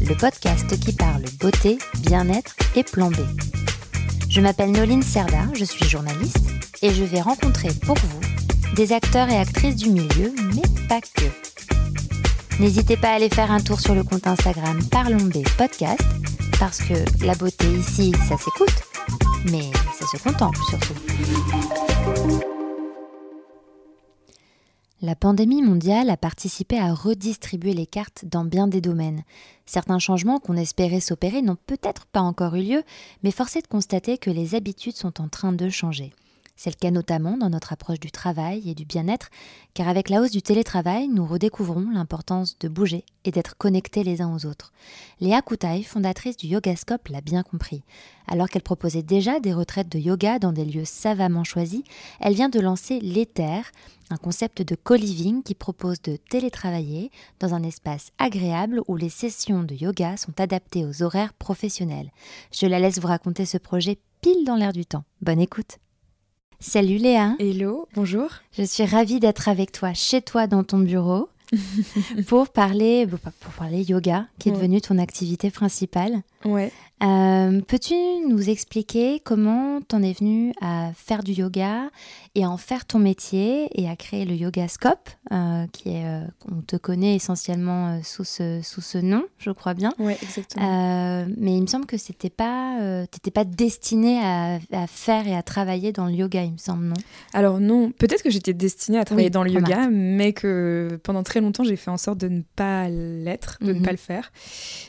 le podcast qui parle beauté, bien-être et plan. Je m'appelle Noline Serda, je suis journaliste et je vais rencontrer pour vous des acteurs et actrices du milieu, mais pas que. N'hésitez pas à aller faire un tour sur le compte Instagram Parlons B Podcast, parce que la beauté ici, ça s'écoute, mais ça se contemple surtout. La pandémie mondiale a participé à redistribuer les cartes dans bien des domaines. Certains changements qu'on espérait s'opérer n'ont peut-être pas encore eu lieu, mais force est de constater que les habitudes sont en train de changer. C'est le cas notamment dans notre approche du travail et du bien-être, car avec la hausse du télétravail, nous redécouvrons l'importance de bouger et d'être connectés les uns aux autres. Léa Koutaï, fondatrice du Yogascope, l'a bien compris. Alors qu'elle proposait déjà des retraites de yoga dans des lieux savamment choisis, elle vient de lancer l'Ether, un concept de co-living qui propose de télétravailler dans un espace agréable où les sessions de yoga sont adaptées aux horaires professionnels. Je la laisse vous raconter ce projet pile dans l'air du temps. Bonne écoute Salut Léa. Hello, bonjour. Je suis ravie d'être avec toi chez toi dans ton bureau pour parler pour parler yoga qui est devenu ton activité principale. Ouais. Euh, peux-tu nous expliquer comment t'en es venu à faire du yoga et à en faire ton métier et à créer le Yogascope, euh, qui est, euh, on te connaît essentiellement sous ce, sous ce nom, je crois bien. Ouais, exactement. mais il me semble que c'était pas, t'étais pas destinée à, à, faire et à travailler dans le yoga, il me semble, non? Alors non, peut-être que j'étais destinée à travailler dans le yoga, mais que pendant très longtemps j'ai fait en sorte de ne pas l'être, de ne mhm. pas le faire.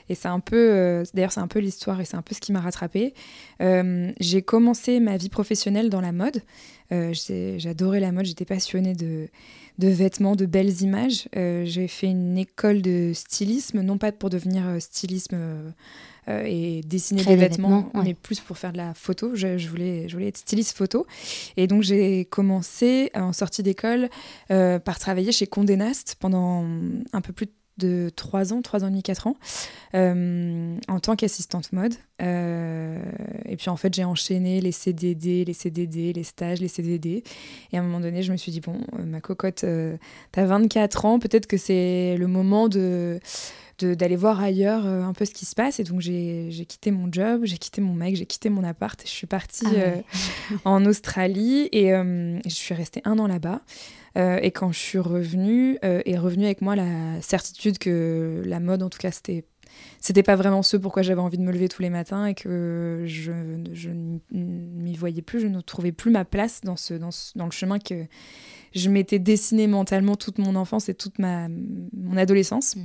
Et c'est un peu, d'ailleurs c'est un peu l'histoire et c'est un peu ce qui m'a rattrapée. Euh, j'ai commencé ma vie professionnelle dans la mode. Euh, j'adorais la mode, j'étais passionnée de, de, vêtements, de belles images. Euh, j'ai fait une école de stylisme, non pas pour devenir stylisme et dessiner des, vêtements, mais plus pour faire de la photo. Je, je, voulais, je voulais être styliste photo. Et donc j'ai commencé en sortie d'école par travailler chez Condé Nast pendant un peu plus de de 3 ans, 3 ans et demi, 4 ans, euh, en tant qu'assistante mode. Euh, et puis en fait, j'ai enchaîné les CDD, les CDD, les stages, les CDD. Et à un moment donné, je me suis dit, bon, euh, ma cocotte, t'as 24 ans, peut-être que c'est le moment de d'aller voir ailleurs un peu ce qui se passe. Et donc, j'ai quitté mon job, j'ai quitté mon mec, j'ai quitté mon appart. Je suis partie ah en Australie et je suis restée un an là-bas. Euh, et quand je suis revenue, euh, est revenue avec moi la certitude que la mode, en tout cas, c'était c'était pas vraiment ce pourquoi j'avais envie de me lever tous les matins et que je, je m'y voyais plus, je ne trouvais plus ma place dans, ce, dans, dans le chemin que je m'étais dessiné mentalement toute mon enfance et toute ma, mon adolescence. Mm.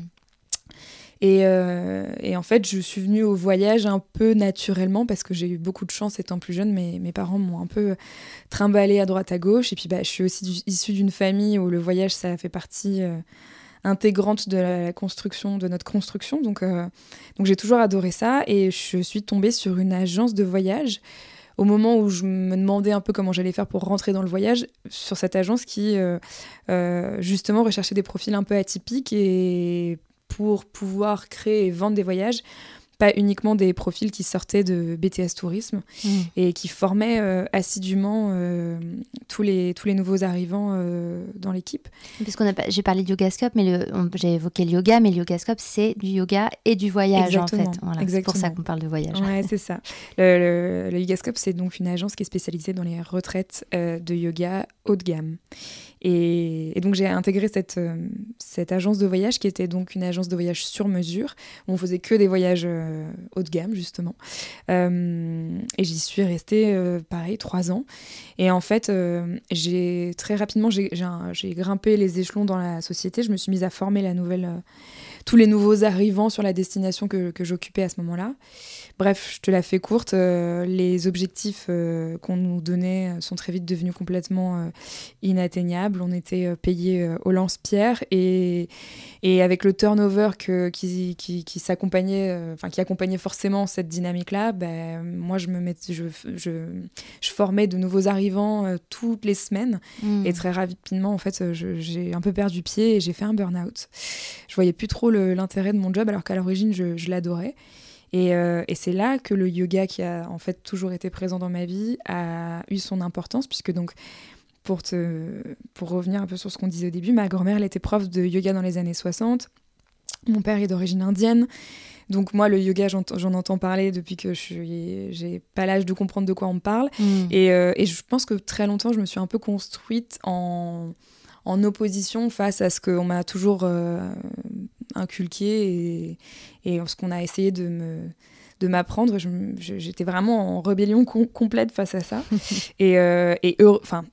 Euh, et, en fait, je suis venue au voyage un peu naturellement parce que j'ai eu beaucoup de chance étant plus jeune. Mes, mes parents m'ont un peu trimballé à droite à gauche. Et puis, bah, je suis aussi issue d'une famille où le voyage, ça fait partie euh, intégrante de la construction, de notre construction. Donc, euh, donc j'ai toujours adoré ça. Et je suis tombée sur une agence de voyage au moment où je me demandais un peu comment j'allais faire pour rentrer dans le voyage, sur cette agence qui, justement, recherchait des profils un peu atypiques et pour pouvoir créer et vendre des voyages, pas uniquement des profils qui sortaient de BTS Tourisme mmh. et qui formaient euh, assidûment euh, tous, les, tous les nouveaux arrivants euh, dans l'équipe. Puisqu'on j'ai parlé de Yogascope, mais j'ai évoqué le yoga, mais le Yogascope, c'est du yoga et du voyage en fait. c'est pour ça qu'on parle de voyage. Ouais, c'est ça. Le, le, le Yogascope, c'est donc une agence qui est spécialisée dans les retraites de yoga haut de gamme. Et, donc j'ai intégré cette, euh, cette agence de voyage qui était donc une agence de voyage sur mesure. Où on faisait que des voyages euh, haut de gamme justement. Euh, et j'y suis restée pareil trois ans. Et en fait, j'ai très rapidement j'ai grimpé les échelons dans la société. Je me suis mise à former la nouvelle tous les nouveaux arrivants sur la destination que, que j'occupais à ce moment-là. Bref, je te la fais courte. Euh, les objectifs euh, qu'on nous donnait sont très vite devenus complètement euh, inatteignables. On était payé au lance-pierre et, et avec le turnover que, qui, qui, qui s'accompagnait, enfin qui accompagnait forcément cette dynamique-là, ben, moi je me mettais, je, je, je, formais de nouveaux arrivants toutes les semaines hmm. et très rapidement en fait j'ai un peu perdu pied et j'ai fait un burn-out. Je voyais plus trop l'intérêt de mon job alors qu'à l'origine je, je l'adorais. Euh, et, c'est là que le yoga, qui a en fait toujours été présent dans ma vie, a eu son importance, puisque donc, pour, te, pour revenir un peu sur ce qu'on disait au début, ma grand-mère, elle était prof de yoga dans les années 60. Mon père est d'origine indienne. Donc moi, le yoga, j'en entends parler depuis que je j'ai pas l'âge de comprendre de quoi on me parle. Mm. Et, euh, et, je pense que très longtemps, je me suis un peu construite en, en opposition face à ce qu'on m'a toujours euh, inculqué et, et ce qu'on a essayé de me de m'apprendre. J'étais vraiment en rébellion complète face à ça. et, euh, et,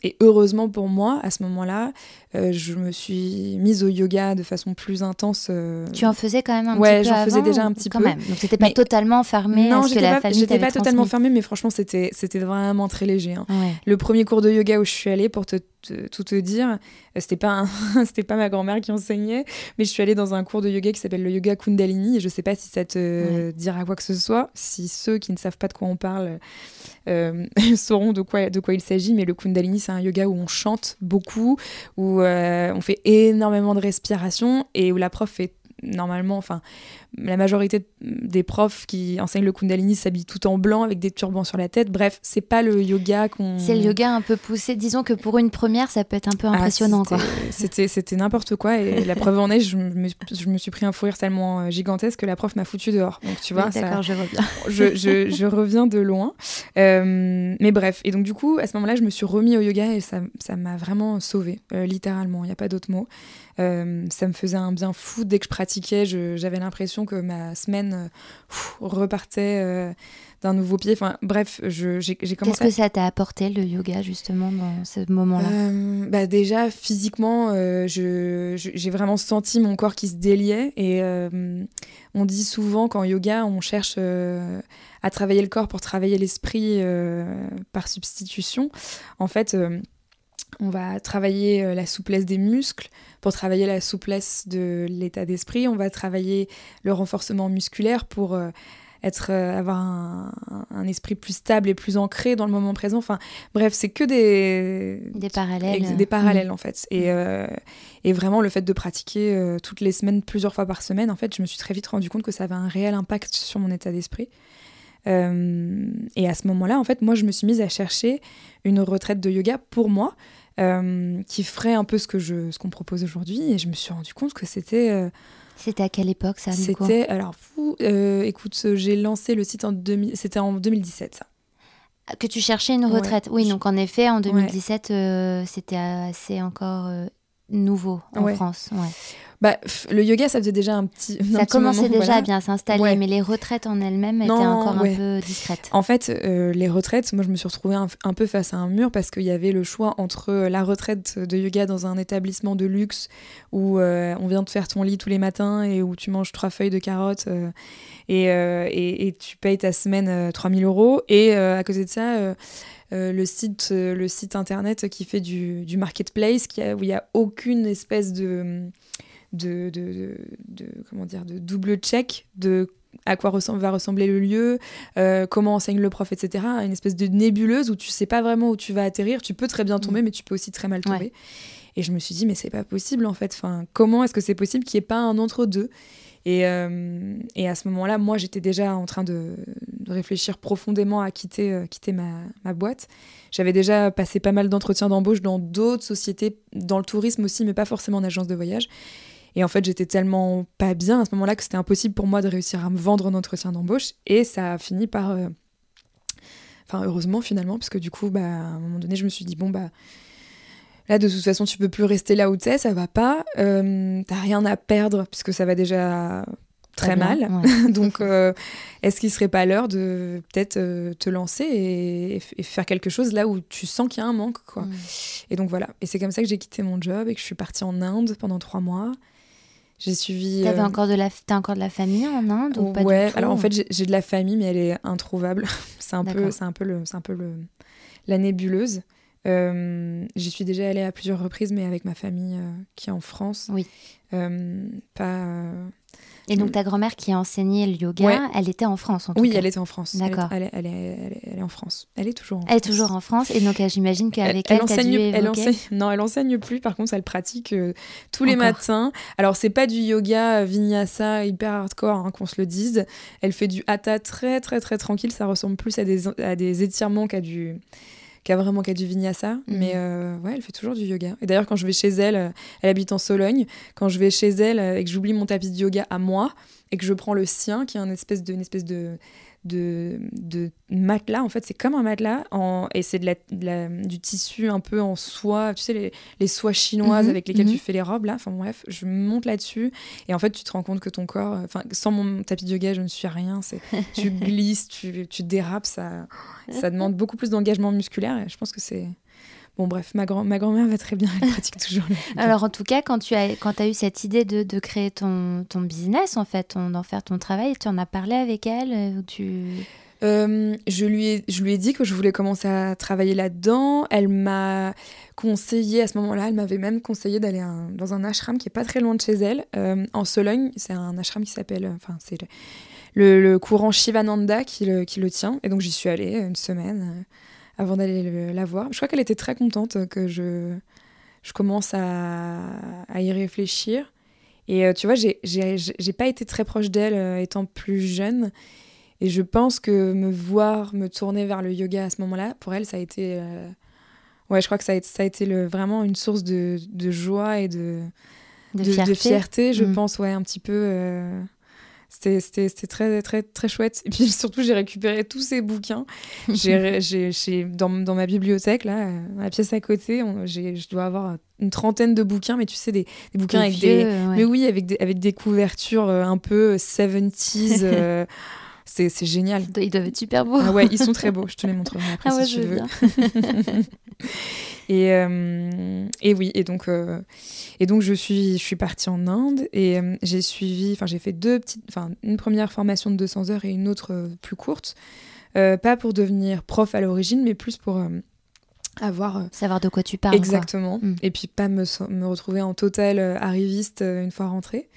et, heureusement pour moi, à ce moment-là, euh, je me suis mise au yoga de façon plus intense. Euh. Tu en faisais quand même un ouais, petit peu j'en faisais déjà un petit quand peu. Même. Donc c'était pas totalement fermé non, à ce que la famille j'étais pas totalement fermée, mais franchement c'était vraiment très léger. Hein. Le premier cours de yoga où je suis allée, pour te, tout te dire, c'était pas c'était pas ma grand-mère qui enseignait, mais je suis allée dans un cours de yoga qui s'appelle le yoga Kundalini. Et je sais pas si ça te dira quoi que ce soit si ceux qui ne savent pas de quoi on parle euh, sauront de quoi, il s'agit, mais le Kundalini, c'est un yoga où on chante beaucoup, où euh, on fait énormément de respiration et où la prof fait normalement, enfin, la majorité des profs qui enseignent le Kundalini s'habillent tout en blanc avec des turbans sur la tête. Bref, c'est pas le yoga qu'on. C'est le yoga un peu poussé. Disons que pour une première, ça peut être un peu ah, impressionnant, quoi. C'était, c'était n'importe quoi. Et la preuve en est, je me, je me suis pris un fou rire tellement euh, gigantesque que la prof m'a foutu dehors. Donc tu vois, d'accord, je reviens. je, je, je, reviens de loin. Euh, mais bref, et donc du coup, à ce moment-là, je me suis remis au yoga et ça, ça m'a vraiment sauvée, euh, littéralement. Il n'y a pas d'autre mot. Ça me faisait un bien fou dès que je pratiquais. j'avais l'impression que ma semaine euh, repartait euh, d'un nouveau pied. Enfin, bref, j'ai commencé. Qu'est-ce que ça t'a apporté le yoga justement dans ce moment-là? Euh, bah Déjà, physiquement, j'ai vraiment senti mon corps qui se déliait. Et on dit souvent qu'en yoga, on cherche à travailler le corps pour travailler l'esprit par substitution. En fait, on va travailler la souplesse des muscles, pour travailler la souplesse de l'état d'esprit. On va travailler le renforcement musculaire pour euh, être, euh, avoir un, esprit plus stable et plus ancré dans le moment présent. Enfin, bref, c'est que des, des parallèles. Des parallèles, en fait. Et, euh, et, vraiment, le fait de pratiquer toutes les semaines, plusieurs fois par semaine, en fait, je me suis très vite rendu compte que ça avait un réel impact sur mon état d'esprit. et à ce moment-là, en fait, moi, je me suis mise à chercher une retraite de yoga pour moi. Euh, qui ferait un peu ce que je, ce qu'on propose aujourd'hui. Et je me suis rendu compte que c'était. Euh, c'était à quelle époque ça C'était alors fou. Euh, écoute, j'ai lancé le site en 2000, c'était en 2017 ça. Que tu cherchais une retraite. Oui, donc en effet, en 2017, c'était assez encore nouveau en France. Bah, le yoga, ça faisait déjà un petit. ça commençait déjà à bien s'installer, mais les retraites en elles-mêmes étaient encore un peu discrètes. En fait, euh, les retraites, moi, je me suis retrouvée un, peu face à un mur parce qu'il y avait le choix entre la retraite de yoga dans un établissement de luxe où euh, on vient de faire ton lit tous les matins et où tu manges trois feuilles de carottes euh, et, et, tu payes ta semaine 3000 euros. Et à côté de ça, le, site, le site internet qui fait du, du marketplace, qui où il n'y a aucune espèce de de, de, comment dire, de double check de à quoi va ressembler le lieu, euh, comment enseigne le prof, etc. Une espèce de nébuleuse où tu sais pas vraiment où tu vas atterrir. Tu peux très bien tomber, mm. mais tu peux aussi très mal tomber. Et je me suis dit, mais c'est pas possible en fait. Enfin, comment est-ce que c'est possible qu'il n'y ait pas un entre-deux? Et, euh, et, à ce moment-là, moi, j'étais déjà en train de, réfléchir profondément à quitter, euh, quitter ma, ma boîte. J'avais déjà passé pas mal d'entretiens d'embauche dans d'autres sociétés, dans le tourisme aussi, mais pas forcément en agence de voyage. Et en fait, j'étais tellement pas bien à ce moment-là que c'était impossible pour moi de réussir à me vendre un entretien d'embauche. Et ça a fini par. Euh, enfin, heureusement finalement, parce que du coup, bah, à un moment donné, je me suis dit, bon, bah. Là, de toute façon, tu peux plus rester là où tu es, ça va pas. Euh, T'as rien à perdre, puisque ça va déjà très mal. Donc, euh, est-ce qu'il serait pas l'heure de peut-être euh, te lancer et, faire quelque chose là où tu sens qu'il y a un manque, quoi. Et donc voilà. Et c'est comme ça que j'ai quitté mon job et que je suis partie en Inde pendant trois mois. J'ai suivi. T'avais encore de la, t'as encore de la famille en Inde ou pas Ouais. du tout alors en fait, j'ai de la famille, mais elle est introuvable. c'est un peu, c'est un peu le, c'est un peu le, la nébuleuse. J'y suis déjà allée à plusieurs reprises, mais avec ma famille qui est en France. Oui. pas et donc ta grand-mère qui a enseigné le yoga, elle était en France en tout oui, cas. elle était en France. D'accord. Elle, elle, est en France. Elle est toujours en elle France. est toujours en France. Et donc j'imagine qu'avec elle, elle, enseigne, dû elle enseigne. Non, elle enseigne plus. Par contre, elle pratique euh, tous les matins. Alors c'est pas du yoga vinyasa hyper hardcore, hein, qu'on se le dise. Elle fait du hatha très très très tranquille. Ça ressemble plus à des, à des étirements qu'à du qui a vraiment qu'à du vinyasa. Mhm. Mais euh, ouais, elle fait toujours du yoga. Et d'ailleurs, quand je vais chez elle, euh, elle habite en Sologne, quand je vais chez elle et que j'oublie mon tapis de yoga à moi, et que je prends le sien, qui est une espèce de, une espèce de, de, de matelas. En fait, c'est comme un matelas, en, et c'est de la, du tissu un peu en soie, tu sais, les, les soies chinoises mhm, avec lesquelles tu mhm. fais les robes, là. Enfin bref, je monte là-dessus, et en fait, tu te rends compte que ton corps, enfin, sans mon tapis de yoga, je ne suis rien. C'est, tu glisses, tu, tu dérapes, ça, ça demande beaucoup plus d'engagement musculaire, et je pense que c'est Bon, bref, ma, grand ma grand-mère va très bien, elle pratique toujours le Alors, en tout cas, quand tu as, quand as eu cette idée de, de créer ton, ton, business, en fait, d'en faire ton travail, tu en as parlé avec elle euh, tu... Euh, je, lui ai, je lui ai dit que je voulais commencer à travailler là-dedans. Elle m'a conseillé à ce moment-là, elle m'avait même conseillé d'aller dans un ashram qui est pas très loin de chez elle, euh, en Sologne. C'est un ashram qui s'appelle, enfin, c'est le, le, courant Shivananda qui le, qui le tient. Et donc, j'y suis allée une semaine avant d'aller la voir. Je crois qu'elle était très contente que je, je commence à, à y réfléchir. Et euh, tu vois, j'ai pas été très proche d'elle euh, étant plus jeune. Et je pense que me voir me tourner vers le yoga à ce moment-là, pour elle, ça a été. Euh, ouais, je crois que ça a été, ça a été le, vraiment une source de, de joie et de, de, fierté. fierté. je mm. pense, ouais, un petit peu. C'était très, très, très chouette. Et puis surtout, j'ai récupéré tous ces bouquins. j'ai dans, dans, ma bibliothèque, là, la pièce à côté, je dois avoir une trentaine de bouquins, mais tu sais, des, des bouquins avec des. Mais oui, avec des, avec des couvertures euh, un peu 70s. Euh, c'est génial. Ils doivent être super beaux. Ah ouais, ils sont très beaux. Je te les montrerai après ah si tu veux. Et, euh, et oui, et donc, euh, et donc je, suis, je suis partie en Inde et euh, j'ai suivi, enfin j'ai fait deux petites, enfin une première formation de 200 heures et une autre plus courte. pas pour devenir prof à l'origine, mais plus pour avoir... Savoir de quoi tu parles. Exactement. Mm. Et puis pas me, me retrouver en total arriviste une fois rentrée.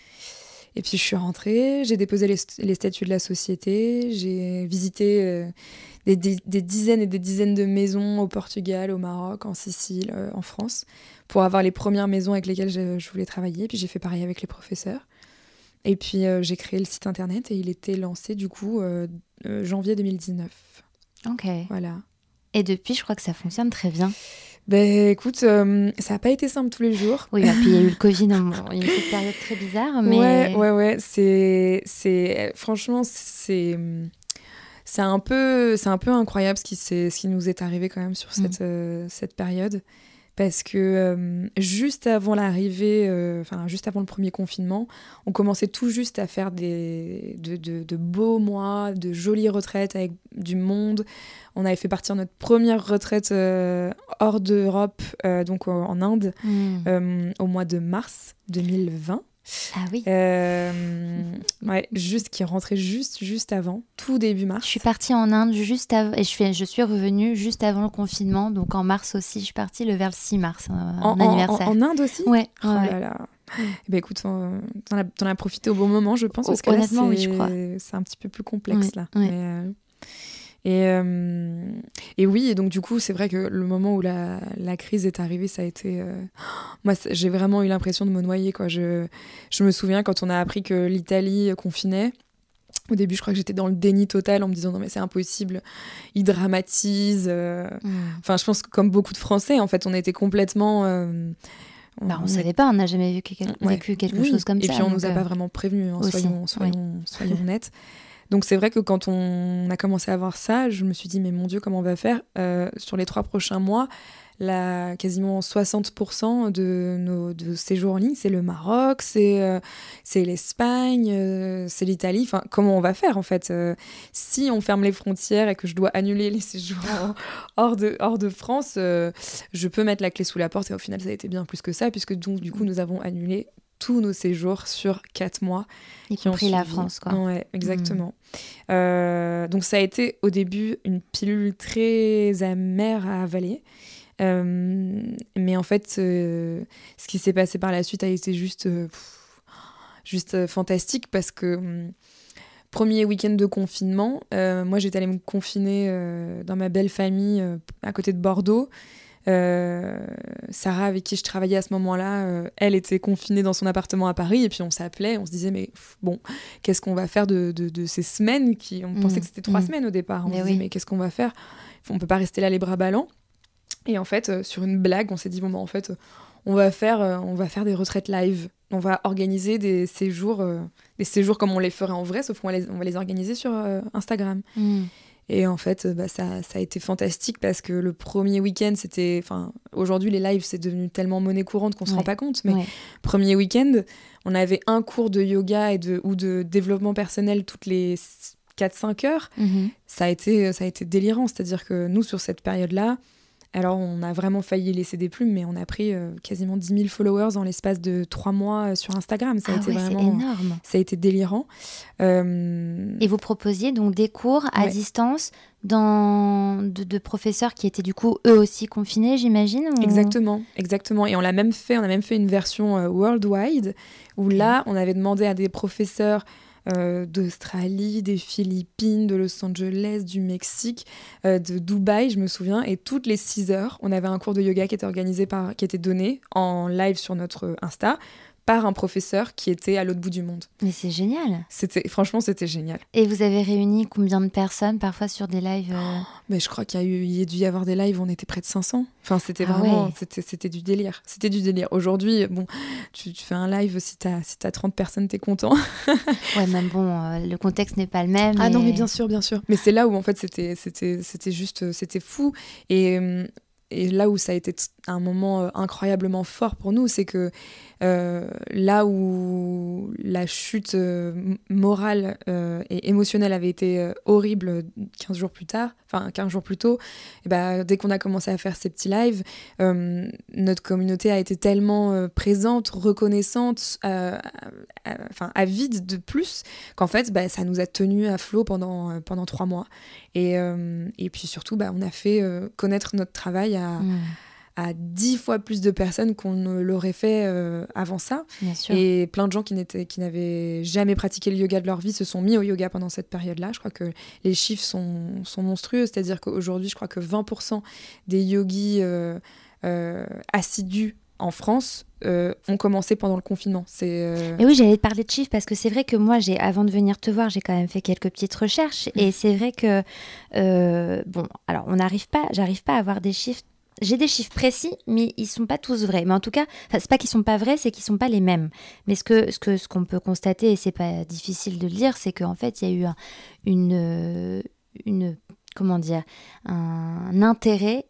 Et puis je suis rentrée, j'ai déposé les, les, statuts de la société, j'ai visité euh, des, des, dizaines et des dizaines de maisons au Portugal, au Maroc, en Sicile, euh, en France, pour avoir les premières maisons avec lesquelles je, voulais travailler. Puis j'ai fait pareil avec les professeurs. Et puis euh, j'ai créé le site internet et il était lancé du coup janvier 2019. Ok. Voilà. Et depuis, je crois que ça fonctionne très bien. Ben écoute, euh, ça n'a pas été simple tous les jours. Oui, et puis il y a eu le Covid, il y a eu cette période très bizarre. Mais... Ouais, ouais, ouais. C'est, c'est, franchement, c'est, c'est un peu, c'est un peu incroyable ce qui, ce qui nous est arrivé quand même sur cette, mm. euh, cette période parce que euh, juste avant l'arrivée, euh, enfin juste avant le premier confinement, on commençait tout juste à faire des, de, beaux mois, de jolies retraites avec du monde. On avait fait partir notre première retraite hors d'Europe, donc en Inde, hmm. au mois de mars 2020. Ah oui. Euh, ouais, juste qui est rentré juste juste avant, tout début mars. Je suis partie en Inde juste avant et je suis je suis revenue juste avant le confinement, donc en mars aussi. Je suis partie le vers le 6 mars, euh, en, anniversaire. En, Inde aussi? Ouais. Oh là là. Eh ben écoute, t'en as, as, profité au bon moment, je pense, parce que honnêtement, oui, je crois. C'est un petit peu plus complexe là. Mais, euh, et, euh, et oui, et donc du coup, c'est vrai que le moment où la, la crise est arrivée, ça a été. Euh, moi, j'ai vraiment eu l'impression de me noyer. Quoi. Je, je me souviens quand on a appris que l'Italie confinait. Au début, je crois que j'étais dans le déni total en me disant non, mais c'est impossible, ils dramatisent. Euh. Mm. Enfin, je pense que comme beaucoup de Français, en fait, on était complètement. Bah, on ne savait pas, on n'a jamais vécu, vécu quelque chose comme ça. Et puis on ne nous a pas vraiment prévenus, hein, soyons, soyons, soyons nets. Donc c'est vrai que quand on a commencé à voir ça, je me suis dit mais mon Dieu comment on va faire euh, sur les trois prochains mois quasiment 60% de nos de séjours en ligne, c'est le Maroc, c'est euh, l'Espagne, euh, c'est l'Italie. Enfin, comment on va faire en fait Si on ferme les frontières et que je dois annuler les séjours hors de, hors de France, je peux mettre la clé sous la porte et au final ça a été bien plus que ça puisque donc du coup nous avons annulé tous nos séjours sur quatre mois. Y compris la France, quoi. Ouais, exactement. Hmm. donc ça a été au début une pilule très amère à avaler. mais en fait, ce qui s'est passé par la suite a été juste, juste fantastique parce que hum, Premier week-end de confinement, euh, moi j'étais allée me confiner euh, dans ma belle famille euh, à côté de Bordeaux. Sarah, avec qui je travaillais à ce moment-là, elle était confinée dans son appartement à Paris et puis on s'appelait, on se disait mais bon, qu'est-ce qu'on va faire de, de, ces semaines qui On pensait mm. que c'était trois mm. semaines au départ. On se disait mais qu'est-ce qu'on va faire? On peut pas rester là les bras ballants. Et en fait, sur une blague, on s'est dit bon bah en fait, on va faire, on va faire des retraites live on va organiser des séjours, euh, des séjours comme on les ferait en vrai, sauf qu'on va les, on va les organiser sur euh, Instagram. Hmm. Et en fait, bah, ça, ça, a été fantastique parce que le premier week-end, c'était. Enfin, aujourd'hui, les lives, c'est devenu tellement monnaie courante qu'on se rend pas compte. Mais premier week-end, on avait un cours de yoga et de, ou de développement personnel toutes les 4-5 heures. Mhm. Ça, a été, ça a été délirant. C'est-à-dire que nous, sur cette période-là, alors, on a vraiment failli laisser des plumes, mais on a pris euh, quasiment 10 000 followers en l'espace de trois mois euh, sur Instagram. Ça a ah été vraiment. énorme. Ça a été délirant. Euh, Et vous proposiez donc des cours à distance dans de, professeurs qui étaient du coup eux aussi confinés, j'imagine Exactement, exactement. Et on l'a même fait, on a même fait une version worldwide où là, on avait demandé à des professeurs euh, d'Australie, des Philippines, de Los Angeles, du Mexique, euh, de Dubaï, je me souviens. Et toutes les 6 heures, on avait un cours de yoga qui était organisé par, qui était donné en live sur notre Insta par un professeur qui était à l'autre bout du monde. Mais c'est génial. C'était franchement c'était génial. Et vous avez réuni combien de personnes parfois sur des lives euh Mais je crois qu'il y a eu il y a dû y avoir des lives, on était près de 500. Enfin c'était ah vraiment c'était du délire. C'était du délire. Aujourd'hui bon, tu, fais un live si tu as si as 30 personnes, tu es content. ouais, même bon euh, le contexte n'est pas le même. Ah non, mais bien sûr, bien sûr. Mais c'est là où en fait c'était c'était c'était juste c'était fou et et là où ça a été un moment euh, incroyablement fort pour nous, c'est que là où la chute euh, morale euh, et émotionnelle avait été horrible 15 jours plus tard, enfin 15 jours plus tôt, et bah, dès qu'on a commencé à faire ces petits lives, notre communauté a été tellement présente, reconnaissante, enfin avide de plus, qu'en fait bah, ça nous a tenus à flot pendant, pendant trois mois. Et, et puis surtout, bah, on a fait connaître notre travail à... Mmh à dix fois plus de personnes qu'on ne l'aurait fait euh, avant ça. Et plein de gens qui, qui n'avaient jamais pratiqué le yoga de leur vie se sont mis au yoga pendant cette période-là. Je crois que les chiffres sont, sont monstrueux, c'est-à-dire qu'aujourd'hui, je crois que 20% des yogis euh, euh, assidus en France ont commencé pendant le confinement. C'est. oui, j'allais te parler de chiffres parce que c'est vrai que moi, j'ai, avant de venir te voir, j'ai quand même fait quelques petites recherches et mmh. c'est vrai que bon, alors on n'arrive pas, j'arrive pas à avoir des chiffres j'ai des chiffres précis, mais ils sont pas tous vrais. Mais en tout cas, c'est pas qu'ils sont pas vrais, c'est qu'ils sont pas les mêmes. Mais ce que ce que ce qu'on peut constater, et c'est pas difficile de le dire, c'est qu'en fait, il y a eu une une comment dire un intérêt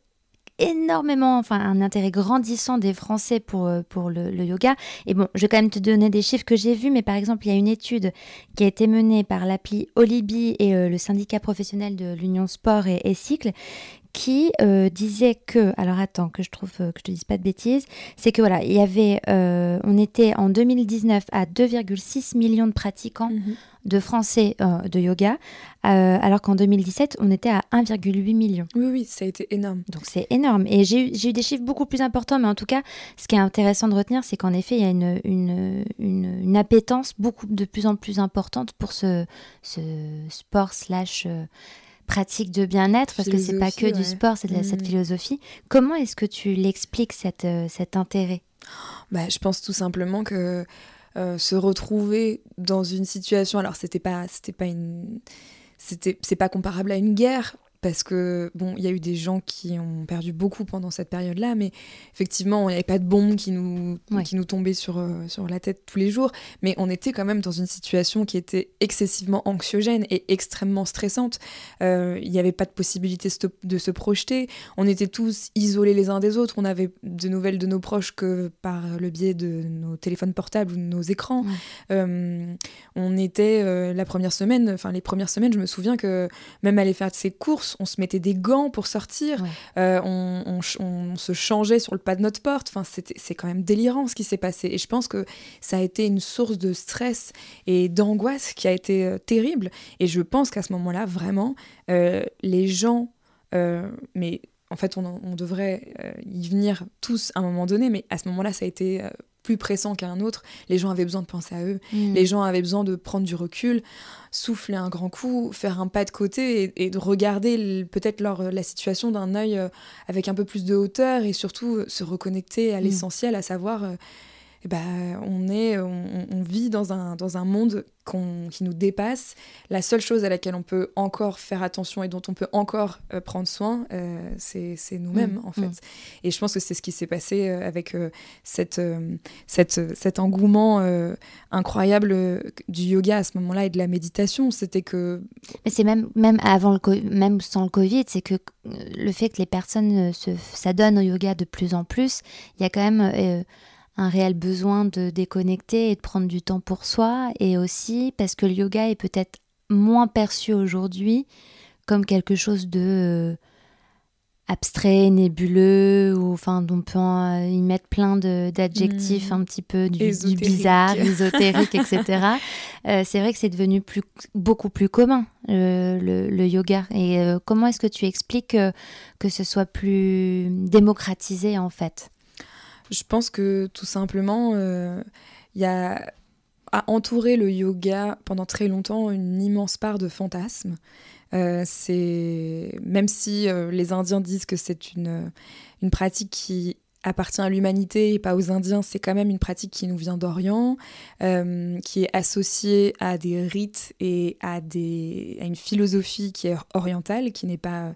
énormément, enfin un intérêt grandissant des Français pour, pour le, yoga. Et bon, je vais quand même te donner des chiffres que j'ai vus, mais par exemple, il y a une étude qui a été menée par l'appli Olibi et euh, le syndicat professionnel de l'Union Sport et Cycle, qui euh, disait que, alors attends que je trouve euh, que je te dise pas de bêtises, c'est que voilà, il y avait, euh, on était en 2019 à 2,6 millions de pratiquants mhm. de français de yoga, alors qu'en 2017 on était à 1,8 million. Oui oui, ça a été énorme. Donc c'est énorme. Et j'ai eu, des chiffres beaucoup plus importants, mais en tout cas, ce qui est intéressant de retenir, c'est qu'en effet il y a une, une, une, appétence beaucoup de plus en plus importante pour ce, ce sport slash pratique de bien-être, parce que c'est pas que du sport, c'est de cette mm. philosophie. Comment est-ce que tu l'expliques, cette, euh, cet intérêt? Bah, Je pense tout simplement que euh, se retrouver dans une situation, alors c'était pas, c'était pas une, c'était, c'est pas comparable à une guerre, parce que bon, il y a eu des gens qui ont perdu beaucoup pendant cette période-là, mais effectivement, il n'y avait pas de bombes qui nous, qui nous tombaient sur, euh, sur la tête tous les jours, mais on était quand même dans une situation qui était excessivement anxiogène et extrêmement stressante. Euh, il n'y avait pas de possibilité de se projeter, on était tous isolés les uns des autres, on avait de nouvelles de nos proches que par le biais de nos téléphones portables ou de nos écrans. Euh, on était la première semaine, enfin les premières semaines, je me souviens que même aller faire ses courses, on, se mettait des gants pour sortir, euh, on, se changeait sur le pas de notre porte. Enfin, c'est quand même délirant ce qui s'est passé. Et je pense que ça a été une source de stress et d'angoisse qui a été euh, terrible. Et je pense qu'à ce moment-là, vraiment, euh, les gens, mais en fait, on, devrait y venir tous à un moment donné, mais à ce moment-là, ça a été plus pressant qu'un autre. Les gens avaient besoin de penser à eux. Mm. Les gens avaient besoin de prendre du recul, souffler un grand coup, faire un pas de côté et, de regarder peut-être la situation d'un œil euh, avec un peu plus de hauteur et surtout euh, se reconnecter à mm. l'essentiel, à savoir euh, eh ben, on, est, on, vit dans un, dans un monde qui nous dépasse. La seule chose à laquelle on peut encore faire attention et dont on peut encore euh, prendre soin, euh, c'est nous-mêmes, mm, en fait. Mm. Et je pense que c'est ce qui s'est passé euh, avec cette, cette, cet engouement incroyable du yoga à ce moment-là et de la méditation. C'était que... Mais c'est même, même, avant le, même sans le Covid, c'est que le fait que les personnes s'adonnent au yoga de plus en plus, il y a quand même un réel besoin de déconnecter et de prendre du temps pour soi, et aussi parce que le yoga est peut-être moins perçu aujourd'hui comme quelque chose de euh, abstrait, nébuleux, ou enfin on peut y mettre plein d'adjectifs hmm. un petit peu du, bizarre, ésotérique, etc. Euh, c'est vrai que c'est devenu plus, beaucoup plus commun le, yoga. Et euh, comment est-ce que tu expliques que ce soit plus démocratisé en fait? Je pense que tout simplement, il euh, y a à entourer le yoga pendant très longtemps une immense part de fantasme. Euh, c'est même si euh, les Indiens disent que c'est une, une pratique qui appartient à l'humanité et pas aux Indiens, c'est quand même une pratique qui nous vient d'Orient, qui est associée à des rites et à, des, à une philosophie qui est orientale, qui n'est pas,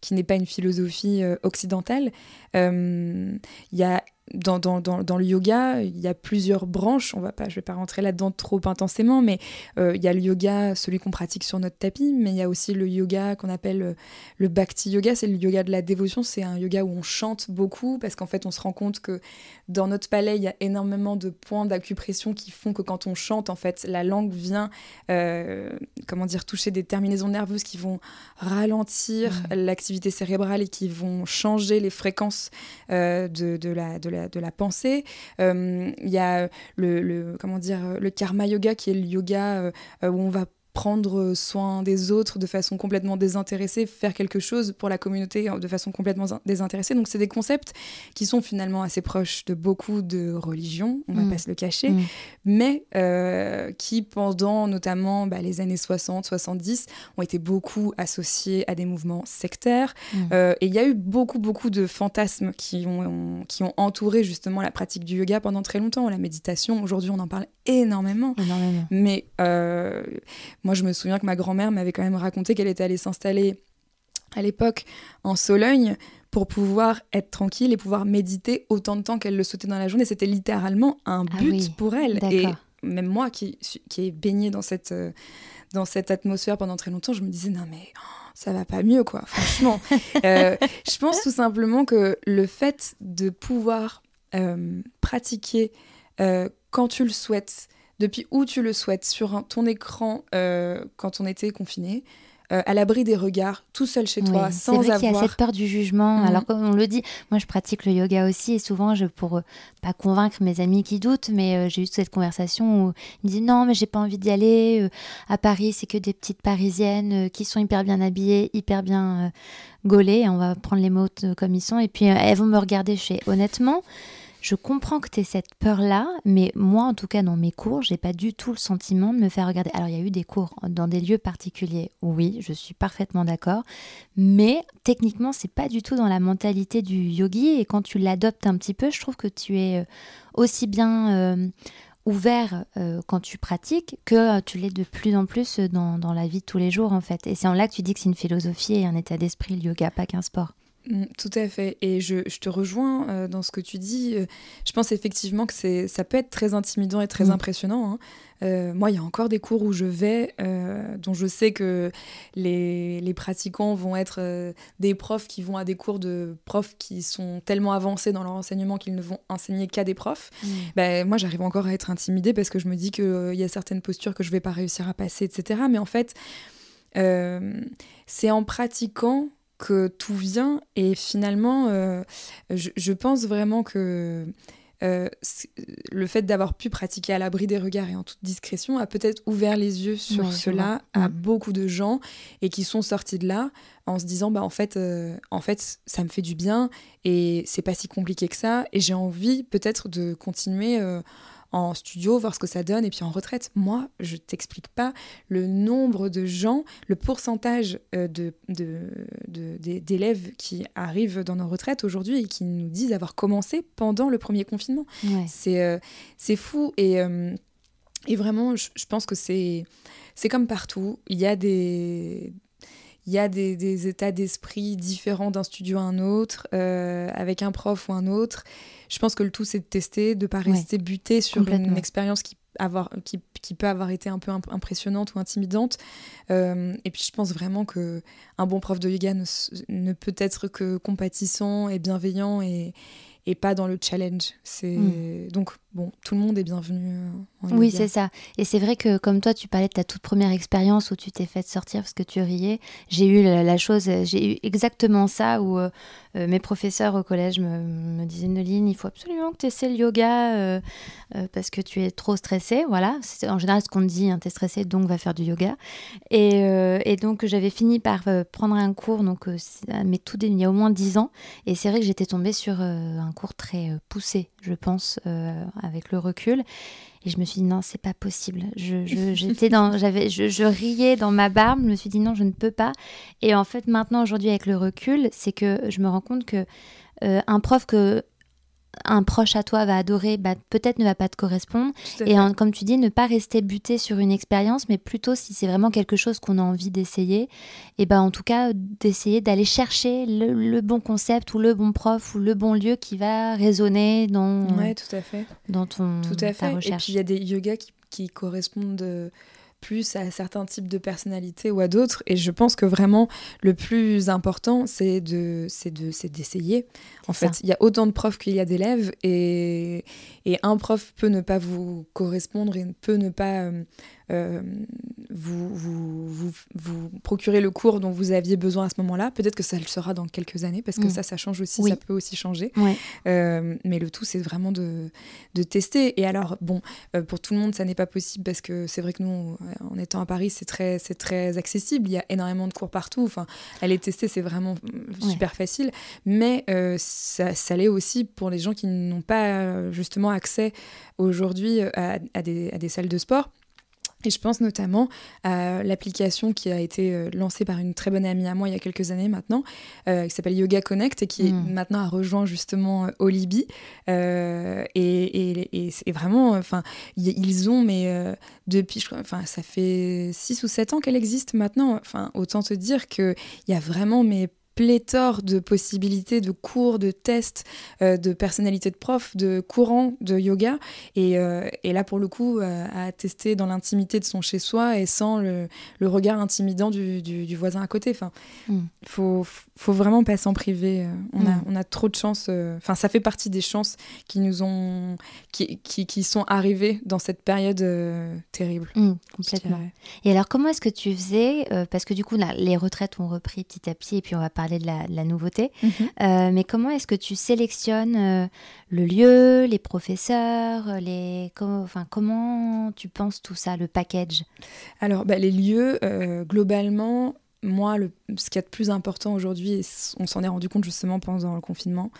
qui n'est pas une philosophie occidentale. Il y a dans, dans, dans, le yoga, il y a plusieurs branches. On va pas, je vais pas rentrer là-dedans trop intensément, mais euh, il y a le yoga, celui qu'on pratique sur notre tapis, mais il y a aussi le yoga qu'on appelle euh, le bhakti yoga. C'est le yoga de la dévotion. C'est un yoga où on chante beaucoup parce qu'en fait, on se rend compte que dans notre palais, il y a énormément de points d'acupression qui font que quand on chante, en fait, la langue vient, euh, comment dire, toucher des terminaisons nerveuses qui vont ralentir mmh. L'activité cérébrale et qui vont changer les fréquences de, de, la, de la de la pensée. Euh, il y a le, comment dire, le karma yoga qui est le yoga euh, où on va prendre soin des autres de façon complètement désintéressée, faire quelque chose pour la communauté de façon complètement désintéressée. Donc c'est des concepts qui sont finalement assez proches de beaucoup de religions, on ne va mm. pas se le cacher, mm. mais euh, qui pendant notamment bah, les années 60-70 ont été beaucoup associés à des mouvements sectaires. Mm. Euh, et il y a eu beaucoup, beaucoup de fantasmes qui ont, qui ont entouré justement la pratique du yoga pendant très longtemps. La méditation, aujourd'hui on en parle énormément. énormément. Mais euh, moi, je me souviens que ma grand-mère m'avait quand même raconté qu'elle était allée s'installer à l'époque en Sologne pour pouvoir être tranquille et pouvoir méditer autant de temps qu'elle le souhaitait dans la journée. C'était littéralement un ah but pour elle. Et même moi qui, qui ai baigné dans cette, euh, dans cette atmosphère pendant très longtemps, je me disais, non mais oh, ça va pas mieux, quoi. Franchement, euh, je pense tout simplement que le fait de pouvoir euh, pratiquer quand tu le souhaites, depuis où tu le souhaites, sur ton écran euh, quand on était confiné. Euh, à l'abri des regards, tout seul chez toi, sans vrai avoir. Il y a cette peur du jugement. Mhm. Alors comme on le dit, moi je pratique le yoga aussi et souvent je pour euh, pas convaincre mes amis qui doutent, mais j'ai eu cette conversation où ils me disent non mais j'ai pas envie d'y aller. à Paris c'est que des petites Parisiennes qui sont hyper bien habillées, hyper bien gaulées. On va prendre les mots comme ils sont et puis elles vont me regarder chez. Honnêtement je comprends que tu aies cette peur-là, mais moi, en tout cas, dans mes cours, j'ai pas du tout le sentiment de me faire regarder. Alors, il y a eu des cours dans des lieux particuliers, oui, je suis parfaitement d'accord, mais techniquement, c'est pas du tout dans la mentalité du yogi. Et quand tu l'adoptes un petit peu, je trouve que tu es euh, aussi bien euh, ouvert euh, quand tu pratiques que tu l'es de plus en plus dans, dans la vie de tous les jours, en fait. Et c'est en là que tu dis que c'est une philosophie et un état d'esprit, le yoga, pas qu'un sport. Mm, tout à fait. Et je, te rejoins euh, dans ce que tu dis. Euh, je pense effectivement que ça peut être très intimidant et très mm. impressionnant. Hein. Euh, moi, il y a encore des cours où je vais, dont je sais que les, les pratiquants vont être des profs qui vont à des cours de profs qui sont tellement avancés dans leur enseignement qu'ils ne vont enseigner qu'à des profs. Mm. Ben, moi, j'arrive encore à être intimidée parce que je me dis qu'il y a certaines postures que je vais pas réussir à passer, etc. Mais en fait, c'est en pratiquant que tout vient. Et finalement, je, je, pense vraiment que euh, le fait d'avoir pu pratiquer à l'abri des regards et en toute discrétion a peut-être ouvert les yeux sur cela à beaucoup de gens et qui sont sortis de là en se disant bah en fait euh, en fait ça me fait du bien et c'est pas si compliqué que ça et j'ai envie peut-être de continuer euh, en studio, voir ce que ça donne, et puis en retraite. Moi, je t'explique pas le nombre de gens, le pourcentage euh, de, d'élèves qui arrivent dans nos retraites aujourd'hui et qui nous disent avoir commencé pendant le premier confinement. C'est, euh, c'est fou. Et, euh, et vraiment, je, pense que c'est, c'est comme partout. Il y a des, il y a des, des états d'esprit différents d'un studio à un autre, avec un prof ou un autre je pense que le tout, c'est de tester, de ne pas rester buté sur une expérience qui, avoir, qui, qui, peut avoir été un peu impressionnante ou intimidante. Euh, et puis, je pense vraiment que un bon prof de yoga ne, ne peut être que compatissant et bienveillant et, et pas dans le challenge. C'est hmm. donc bon, tout le monde est bienvenu. Euh, oui, c'est ça. Et c'est vrai que comme toi, tu parlais de ta toute première expérience où tu t'es fait sortir parce que tu riais. J'ai eu la, chose, j'ai eu exactement ça où euh, euh, mes professeurs au collège me, me disaient Noline, il faut absolument que tu essaies le yoga parce que tu es trop stressée. Voilà, c'est en général ce qu'on te dit, hein, tu es stressée, donc va faire du yoga. Et, et donc j'avais fini par prendre un cours, donc mais tout il y a au moins dix ans. Et c'est vrai que j'étais tombée sur un cours très poussé, je pense avec le recul. Et je me suis dit non, c'est pas possible. Je, j'étais dans, j'avais, je, riais dans ma barbe. Je me suis dit non, je ne peux pas. Et en fait, maintenant, aujourd'hui, avec le recul, c'est que je me rends compte que euh, un prof que un proche à toi va adorer, bah, peut-être ne va pas te correspondre. Et comme tu dis, ne pas rester buté sur une expérience, mais plutôt si c'est vraiment quelque chose qu'on a envie d'essayer, et ben en tout cas d'essayer d'aller chercher le, bon concept ou le bon prof ou le bon lieu qui va résonner dans, ouais, tout à fait. dans ton tout à fait. Et puis il y a des yogas qui, qui correspondent euh, plus à certains types de personnalités ou à d'autres. Et je pense que vraiment, le plus important, c'est de, c'est de, c'est d'essayer. En fait, il y a autant de profs qu'il y a d'élèves, et, et un prof peut ne pas vous correspondre et peut ne pas euh, euh, vous, vous, vous, vous, procurer le cours dont vous aviez besoin à ce moment-là. Peut-être que ça le sera dans quelques années, parce que mm. ça, ça change aussi, ça peut aussi changer. Euh, mais le tout, c'est vraiment de, de, tester. Et alors, bon, euh, pour tout le monde, ça n'est pas possible, parce que c'est vrai que nous, en étant à Paris, c'est très, très accessible. Il y a énormément de cours partout. Enfin, aller tester, c'est vraiment super facile. Mais ça, ça l'est aussi pour les gens qui n'ont pas justement accès aujourd'hui à, à, des, à des salles de sport. Et je pense notamment à l'application qui a été euh, lancée par une très bonne amie à moi il y a quelques années maintenant, euh, qui s'appelle Yoga Connect et qui hmm. maintenant a rejoint justement euh, Olibi. et, et, et, vraiment, enfin, ils ont, mais depuis, enfin, ça fait 6 ou 7 ans qu'elle existe maintenant. Enfin, autant te dire qu'il y a vraiment, mais pléthore de possibilités, de cours, de tests, euh, de personnalités de profs, de courants de yoga. Et, euh, et là, pour le coup, euh, à tester dans l'intimité de son chez-soi et sans le, le regard intimidant du, du, voisin à côté. Enfin, il mm. faut, faut vraiment pas s'en priver. On, a, mm. on a trop de chance. Enfin, ça fait partie des chances qui nous ont, qui, qui, qui sont arrivées dans cette période terrible. Mm, complètement. Et alors, comment est-ce que tu faisais Parce que du coup, là, les retraites ont repris petit à petit et puis on va parler de la, nouveauté. Mhm. Euh, mais comment est-ce que tu sélectionnes euh, le lieu, les professeurs, les... Comment, enfin, comment tu penses tout ça, le package? Alors, bah, les lieux, euh, globalement, moi, le, ce qu'il y a de plus important aujourd'hui, et on s'en est rendu compte justement pendant le confinement,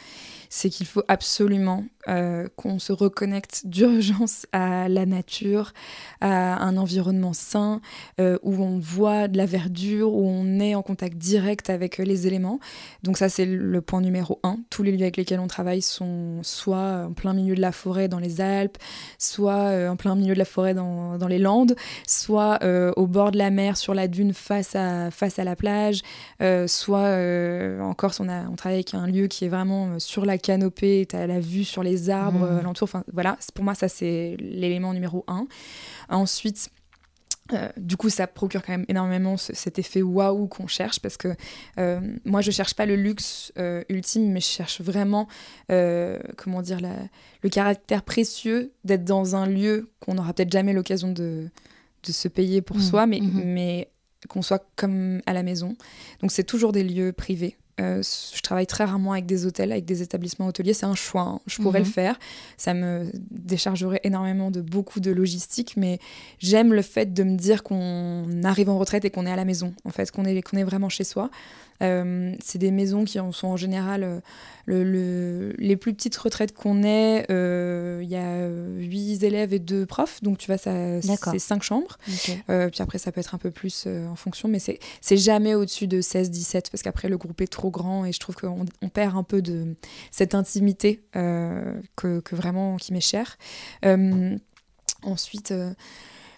c'est qu'il faut absolument euh, qu'on se reconnecte d'urgence à la nature, à un environnement sain, euh, où on voit de la verdure, où on est en contact direct avec les éléments. Donc ça, c'est le point numéro un. Tous les lieux avec lesquels on travaille sont soit en plein milieu de la forêt dans les Alpes, soit euh, en plein milieu de la forêt dans, les Landes, soit au bord de la mer, sur la dune, face à, la plage, soit en Corse, on, on travaille avec un lieu qui est vraiment sur la canopée, tu as la vue sur les arbres mmh. alentours. Enfin, voilà, pour moi, ça, c'est l'élément numéro un. Ensuite, euh, du coup, ça procure quand même énormément cet effet waouh qu'on cherche parce que euh, moi, je cherche pas le luxe euh, ultime, mais je cherche vraiment, comment dire, le caractère précieux d'être dans un lieu qu'on n'aura peut-être jamais l'occasion de, de, se payer pour mmh. soi, mais, mmh. mais qu'on soit comme à la maison. Donc c'est toujours des lieux privés. Euh, je travaille très rarement avec des hôtels, avec des établissements hôteliers. C'est un choix. Hein. Je pourrais le mhm. faire. Ça me déchargerait énormément de beaucoup de logistique, mais j'aime le fait de me dire qu'on arrive en retraite et qu'on est à la maison, en fait, qu'on est, qu'on est vraiment chez soi. Euh, c'est des maisons qui sont en général euh, le, les plus petites retraites qu'on ait. Euh, il y a 8 élèves et 2 profs, donc tu vois, c'est 5 chambres. puis après, ça peut être un peu plus en fonction, mais c'est jamais au-dessus de 16-17 parce qu'après, le groupe est trop grand et je trouve qu'on on perd un peu de cette intimité que, que, vraiment qui m'est chère. ensuite,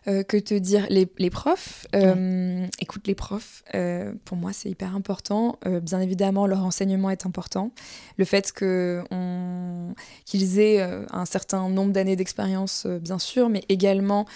euh, que te dire les, profs euh, Écoute, les profs, euh, pour moi, c'est hyper important. bien évidemment, leur enseignement est important. Le fait qu'ils aient un certain nombre d'années d'expérience, bien sûr, mais également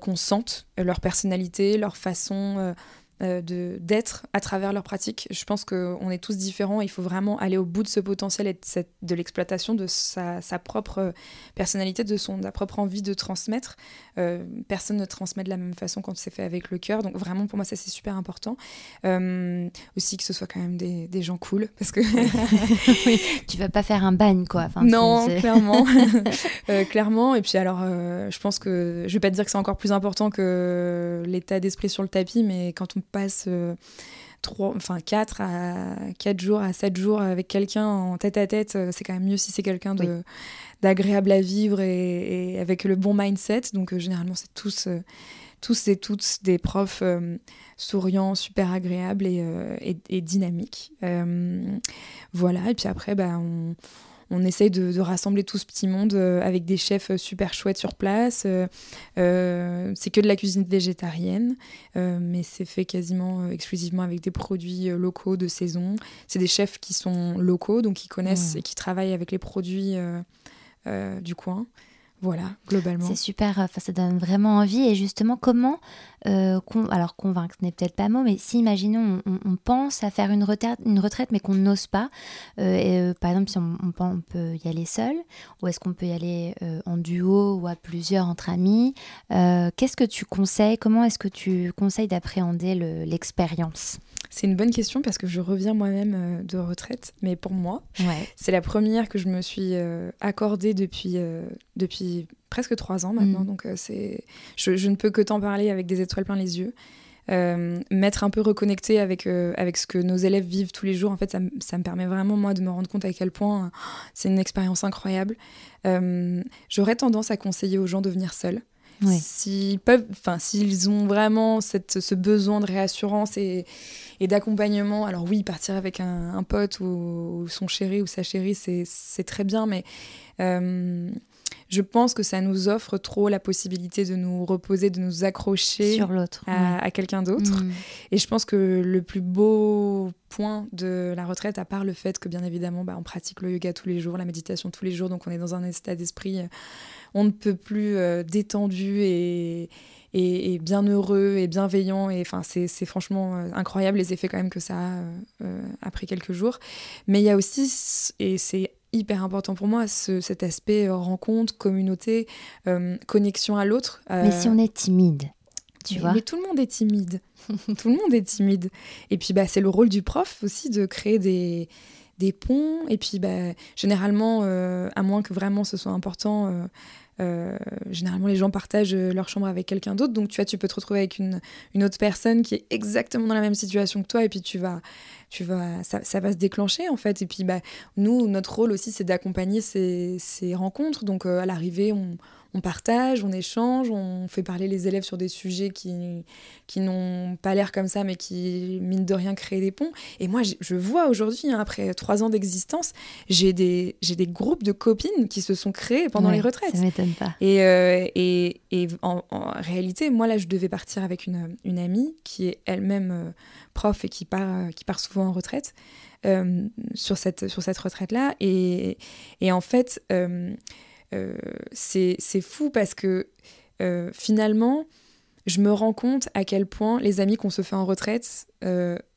qu'on sente leur personnalité, leur façon d'être à travers leur pratique. Je pense qu'on est tous différents. Il faut vraiment aller au bout de ce potentiel et de, de l'exploitation de sa, sa, propre personnalité, de son, sa propre envie de transmettre. Euh, personne ne transmet de la même façon quand c'est fait avec le cœur. Donc vraiment, pour moi, ça, c'est super important. Euh, aussi que ce soit quand même des, des gens cool. Parce que... oui, tu vas pas faire un bagne, quoi. Enfin, non, clairement. clairement. Et puis alors, je pense que... Je vais pas te dire que c'est encore plus important que l'état d'esprit sur le tapis, mais quand on passe euh, enfin 4 à 4 jours à 7 jours avec quelqu'un en tête à tête, euh, c'est quand même mieux si c'est quelqu'un de d'agréable à vivre et, avec le bon mindset. Donc euh, généralement c'est tous tous et toutes des profs souriants, super agréables et, et dynamiques. voilà, et puis après, bah, on, on essaye de, rassembler tout ce petit monde euh, avec des chefs euh, super chouettes sur place. Euh, c'est que de la cuisine végétarienne, mais c'est fait quasiment exclusivement avec des produits locaux de saison. C'est des chefs qui sont locaux, donc qui connaissent mmh. et qui travaillent avec les produits du coin. Voilà, globalement. C'est super, ça donne vraiment envie. Et justement, comment, euh, alors convaincre n'est peut-être pas mot, mais si imaginons on, pense à faire une retraite, mais qu'on n'ose pas, euh, et, euh, par exemple si on, peut y aller seul, ou est-ce qu'on peut y aller en duo ou à plusieurs entre amis, qu'est-ce que tu conseilles Comment est-ce que tu conseilles d'appréhender l'expérience? C'est une bonne question parce que je reviens moi-même de retraite, mais pour moi, c'est la première que je me suis accordée depuis, depuis presque trois ans maintenant. Mm. Donc, euh, c'est, je, ne peux que t'en parler avec des étoiles plein les yeux. Euh, m'être un peu reconnecté avec, euh, avec ce que nos élèves vivent tous les jours, en fait, ça, ça, me permet vraiment, moi, de me rendre compte à quel point c'est une expérience incroyable. J'aurais tendance à conseiller aux gens de venir seuls. S'ils s'ils ont vraiment cette, ce besoin de réassurance et, et d'accompagnement, alors oui, partir avec un, pote ou, son chéri ou sa chérie, c'est très bien, mais je pense que ça nous offre trop la possibilité de nous reposer, de nous accrocher sur l'autre, à, quelqu'un d'autre. Mm. Et je pense que le plus beau point de la retraite, à part le fait que bien évidemment, bah, on pratique le yoga tous les jours, la méditation tous les jours, donc on est dans un état d'esprit, euh, on ne peut plus euh, détendu et, et, bien heureux et bienveillant. Et enfin, c'est franchement euh, incroyable les effets quand même que ça a après quelques jours. Mais il y a aussi, et c'est hyper important pour moi, cet aspect euh, rencontre, communauté, euh, connexion à l'autre. Mais si on est timide, tu vois. Mais tout le monde est timide. tout le monde est timide. Et puis, bah, c'est le rôle du prof aussi de créer des, des ponts. Et puis, bah, généralement, euh, à moins que vraiment ce soit important, généralement les gens partagent leur chambre avec quelqu'un d'autre. Donc, tu vois, tu peux te retrouver avec une, une autre personne qui est exactement dans la même situation que toi. Et puis, tu vas tu vas, ça, ça, va se déclencher en fait. Et puis bah, nous, notre rôle aussi, c'est d'accompagner ces, ces, rencontres. Donc euh, à l'arrivée, on, on, partage, on échange, on fait parler les élèves sur des sujets qui, qui n'ont pas l'air comme ça, mais qui, mine de rien, créent des ponts. Et moi, je vois aujourd'hui, hein, après trois ans d'existence, j'ai des, des groupes de copines qui se sont créés pendant les retraites. Ça m'étonne pas. Et, euh, et, et en, réalité, moi, là, je devais partir avec une, une amie qui est elle-même... Euh, prof et qui part, qui part souvent en retraite, euh, sur cette, sur cette retraite-là. Et, et, en fait, euh, euh, c'est fou parce que finalement, je me rends compte à quel point les amis qu'on se fait en retraite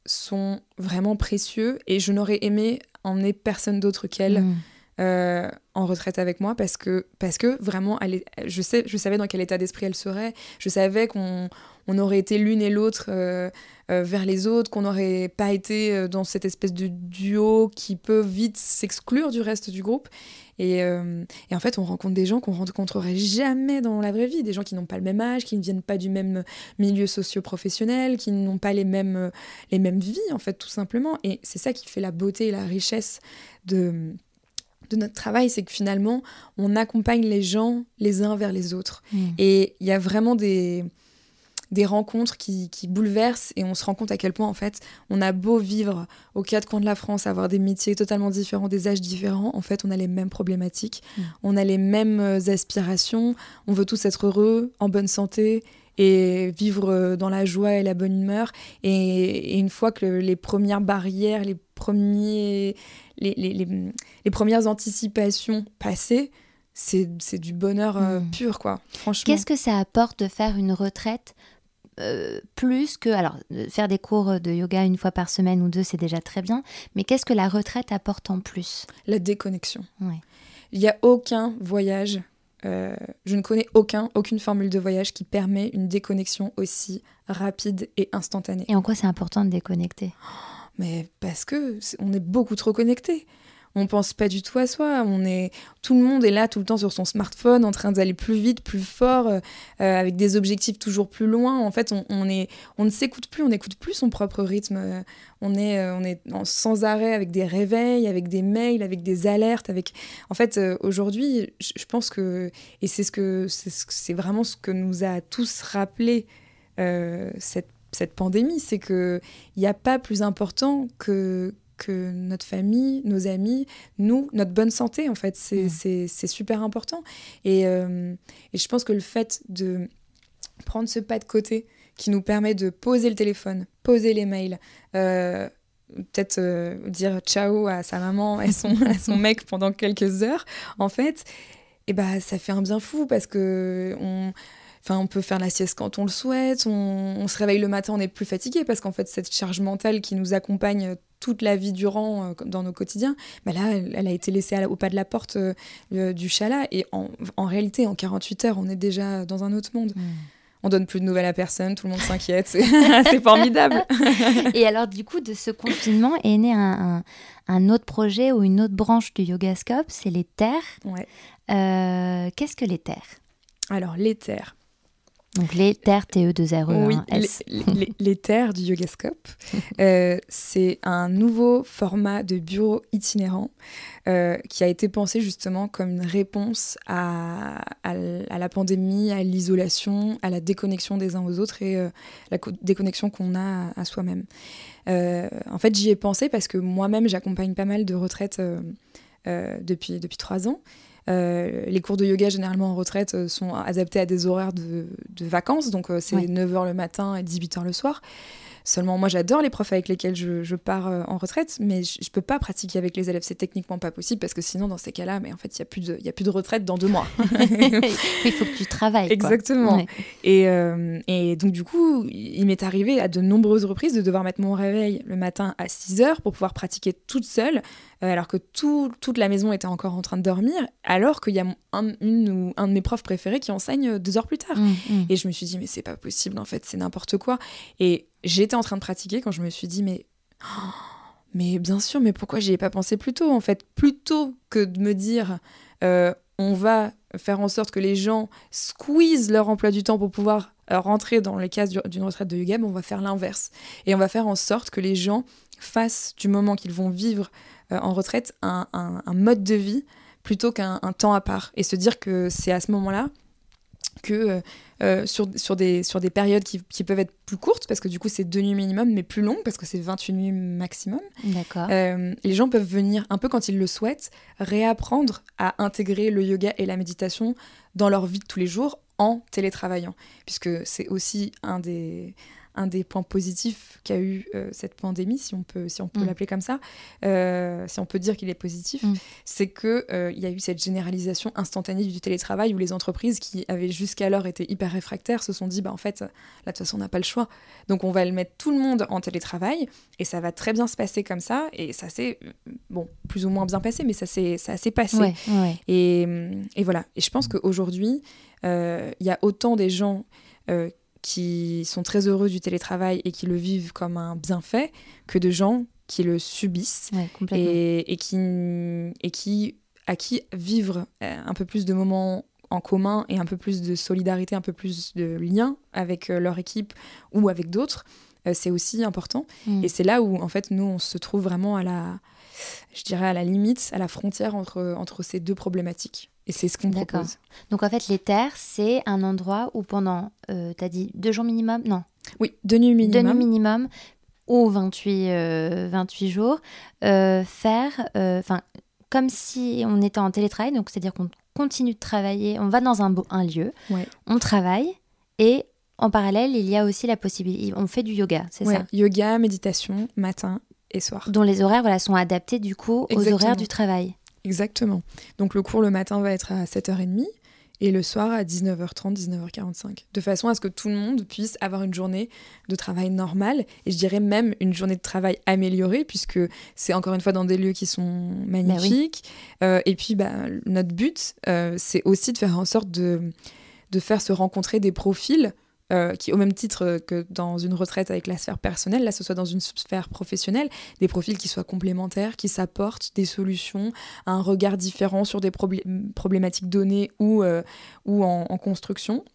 sont vraiment précieux et je n'aurais aimé emmener personne d'autre qu'elle. Mm. en retraite avec moi parce que, parce que vraiment, elle je, sais, je savais dans quel état d'esprit elle serait. Je savais qu'on on aurait été l'une et l'autre vers les autres, qu'on n'aurait pas été dans cette espèce de duo qui peut vite s'exclure du reste du groupe. Euh, et, en fait, on rencontre des gens qu'on rencontrerait jamais dans la vraie vie, des gens qui n'ont pas le même âge, qui ne viennent pas du même milieu socio-professionnel, qui n'ont pas les mêmes, les mêmes vies, en fait, tout simplement. Et c'est ça qui fait la beauté et la richesse de, de notre travail, c'est que finalement, on accompagne les gens les uns vers les autres. Mmh. Et il y a vraiment des des rencontres qui, bouleversent et on se rend compte à quel point en fait on a beau vivre aux quatre coins de la France, avoir des métiers totalement différents, des âges différents, en fait on a les mêmes problématiques, mm. on a les mêmes euh, aspirations, on veut tous être heureux, en bonne santé et vivre euh, dans la joie et la bonne humeur. Et, une fois que les premières barrières, les, premiers, les, premières anticipations passées, c'est du bonheur euh, mm. pur, quoi, franchement. Qu'est-ce que ça apporte de faire une retraite euh, plus que alors faire des cours de yoga une fois par semaine ou deux c'est déjà très bien mais qu'est-ce que la retraite apporte en plus? La déconnexion. Il n'y a aucun voyage euh, je ne connais aucun aucune formule de voyage qui permet une déconnexion aussi rapide et instantanée. Et en quoi c'est important de déconnecter? Mais parce que on est beaucoup trop connecté on pense pas du tout à soi. On est, tout le monde est là tout le temps sur son smartphone, en train d'aller plus vite, plus fort, euh, euh, avec des objectifs toujours plus loin. En fait, on, est, on ne s'écoute plus, on n'écoute plus son propre rythme. Euh, on est, on est sans arrêt avec des réveils, avec des mails, avec des alertes, avec. En fait, aujourd'hui, je pense que et c'est ce que c'est vraiment ce que nous a tous rappelé cette cette pandémie, c'est que il n'y a pas plus important que que notre famille, nos amis, nous, notre bonne santé, en fait, c'est mm. super important. Euh, et, je pense que le fait de prendre ce pas de côté qui nous permet de poser le téléphone, poser les mails, euh, peut-être euh, dire ciao à sa maman et son, à son mec pendant quelques heures, en fait, et eh bah, ça fait un bien fou parce que on Enfin, on peut faire la sieste quand on le souhaite, on, se réveille le matin, on est plus fatigué parce qu'en fait, cette charge mentale qui nous accompagne toute la vie durant euh, dans nos quotidiens, bah là, elle, a été laissée au pas de la porte euh, du chalat. Et en, réalité, en 48 heures, on est déjà dans un autre monde. Hmm. On donne plus de nouvelles à personne, tout le monde s'inquiète, c'est formidable. et alors, du coup, de ce confinement est né un, autre projet ou une autre branche du Yogascope, c'est les terres. Ouais. Euh, qu'est-ce que les terres? Alors, les terres, donc les terres TE2RE. Oui, les, terres du Yogascope. Euh, c'est un nouveau format de bureau itinérant euh, qui a été pensé justement comme une réponse à, à, la pandémie, à l'isolation, à la déconnexion des uns aux autres et euh, la déconnexion qu'on a à, soi-même. en fait, j'y ai pensé parce que moi-même, j'accompagne pas mal de retraites depuis, depuis trois ans. Euh, les cours de yoga, généralement en retraite, euh, sont adaptés à des horaires de, vacances, donc euh, c'est 9h le matin et 18h le soir. Seulement, moi, j'adore les profs avec lesquels je, pars en retraite, mais je, ne peux pas pratiquer avec les élèves. C'est techniquement pas possible parce que sinon, dans ces cas-là, mais en fait, il y a plus de, a plus de retraite dans deux mois. il faut que tu travailles. Exactement. Et, et, donc, du coup, il m'est arrivé à de nombreuses reprises de devoir mettre mon réveil le matin à 6 h pour pouvoir pratiquer toute seule euh, alors que toute la maison était encore en train de dormir, alors qu'il y a un, une ou un de mes profs préférés qui enseigne euh, deux heures plus tard. Mmh, mmh. Et je me suis dit, mais c'est pas possible, en fait, c'est n'importe quoi. Et j'étais en train de pratiquer quand je me suis dit, mais. mais bien sûr, mais pourquoi j'y ai pas pensé plus tôt, en fait? Plutôt que de me dire, euh, on va faire en sorte que les gens squeezent leur emploi du temps pour pouvoir rentrer dans les cases d'une retraite de yoga, on va faire l'inverse. Et on va faire en sorte que les gens fassent du moment qu'ils vont vivre euh, en retraite un, mode de vie plutôt qu'un temps à part. Et se dire que c'est à ce moment-là que euh, euh, sur, sur, des, sur des périodes qui, peuvent être plus courtes, parce que du coup c'est deux nuits minimum, mais plus longues, parce que c'est 28 nuits maximum. D'accord. les gens peuvent venir, un peu quand ils le souhaitent, réapprendre à intégrer le yoga et la méditation dans leur vie de tous les jours en télétravaillant, puisque c'est aussi un des, un des points positifs qu'a eu euh, cette pandémie, si on peut, si on peut mm. l'appeler comme ça, euh, si on peut dire qu'il est positif, mm. c'est qu'il euh, il y a eu cette généralisation instantanée du télétravail où les entreprises qui avaient jusqu'alors été hyper réfractaires se sont dit, bah, en fait, là, de toute façon, on n'a pas le choix. Donc, on va le mettre tout le monde en télétravail et ça va très bien se passer comme ça. Et ça s'est, bon, plus ou moins bien passé, mais ça s'est passé. Et, et, voilà. Et je pense qu'aujourd'hui, il y a autant des gens qui sont très heureux du télétravail et qui le vivent comme un bienfait que de gens qui le subissent et, qui, et qui, à qui vivre euh, un peu plus de moments en commun et un peu plus de solidarité, un peu plus de lien avec euh, leur équipe ou avec d'autres, euh, c'est aussi important. Mm. Et c'est là où, en fait, nous, on se trouve vraiment à la, je dirais, à la limite, à la frontière entre, entre ces deux problématiques. Et c'est ce qu'on propose. Donc en fait, les terres, c'est un endroit où pendant, euh, tu as dit deux jours minimum? Non. Oui, deux nuits minimum. Deux nuits minimum ou 28, 28 jours, faire, enfin, comme si on était en télétravail, donc c'est-à-dire qu'on continue de travailler, on va dans un, un lieu, on travaille et en parallèle, il y a aussi la possibilité, on fait du yoga, c'est ça? Yoga, méditation, matin et soir. Dont les horaires voilà, sont adaptés du coup aux horaires du travail. Exactement. Donc le cours le matin va être à 7h30 et le soir à 19h30, 19h45, de façon à ce que tout le monde puisse avoir une journée de travail normale, et je dirais même une journée de travail améliorée, puisque c'est encore une fois dans des lieux qui sont magnifiques. Bah euh, et puis, bah, notre but, euh, c'est aussi de faire en sorte de, de faire se rencontrer des profils euh, qui, au même titre que dans une retraite avec la sphère personnelle, là, ce soit dans une sphère professionnelle, des profils qui soient complémentaires, qui s'apportent des solutions, un regard différent sur des problématiques données ou, euh, ou en, construction,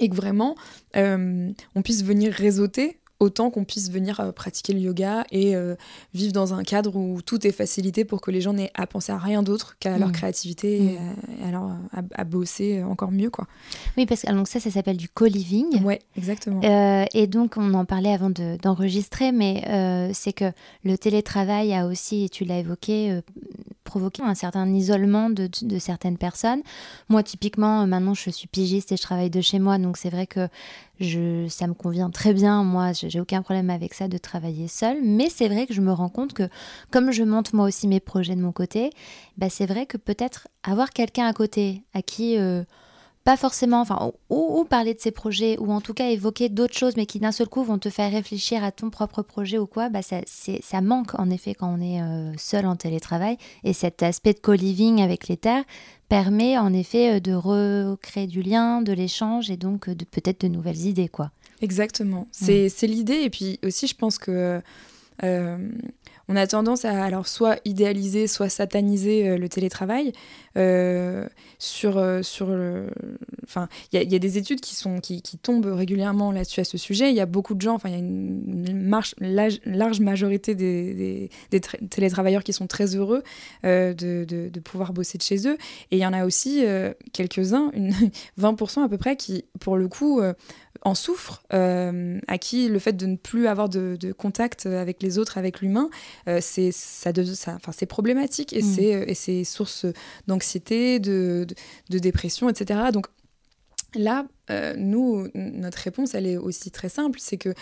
et que vraiment, euh, on puisse venir réseauter autant qu'on puisse venir euh, pratiquer le yoga et euh, vivre dans un cadre où tout est facilité pour que les gens n'aient à penser à rien d'autre qu'à leur mm. créativité et, mm. alors à, bosser encore mieux quoi. Oui parce que donc ça ça s'appelle du co-living. Ouais exactement. Euh, et donc on en parlait avant d'enregistrer mais c'est que le télétravail a aussi et tu l'as évoqué provoqué un certain isolement de, de, certaines personnes. Moi typiquement maintenant je suis pigiste et je travaille de chez moi donc c'est vrai que ça me convient très bien. Moi, j'ai aucun problème avec ça de travailler seule. Mais c'est vrai que je me rends compte que, comme je monte moi aussi mes projets de mon côté, bah c'est vrai que peut-être avoir quelqu'un à côté à qui, euh, pas forcément, enfin, ou, parler de ses projets, ou en tout cas évoquer d'autres choses, mais qui d'un seul coup vont te faire réfléchir à ton propre projet ou quoi, bah ça, ça manque en effet quand on est euh, seul en télétravail. Et cet aspect de co-living avec les terres, permet en effet euh, de recréer du lien, de l'échange et donc euh, de peut-être de nouvelles idées quoi. Exactement, c'est l'idée et puis aussi je pense que euh, on a tendance à alors soit idéaliser, soit sataniser le télétravail. sur sur le, enfin, il y, a des études qui sont qui, tombent régulièrement là-dessus à ce sujet. Il y a beaucoup de gens, enfin, il y a une, large, majorité des, télétravailleurs qui sont très heureux de, de, pouvoir bosser de chez eux. Et il y en a aussi quelques-uns, 20% à peu près, qui, pour le coup, en souffrent, euh, à qui le fait de ne plus avoir de, contact avec les autres, avec l'humain, euh, c'est ça, ça c'est problématique et mm. euh, c'est source d'anxiété, de, de, dépression, etc. Donc Là, nous, notre réponse, elle est aussi très simple, c'est que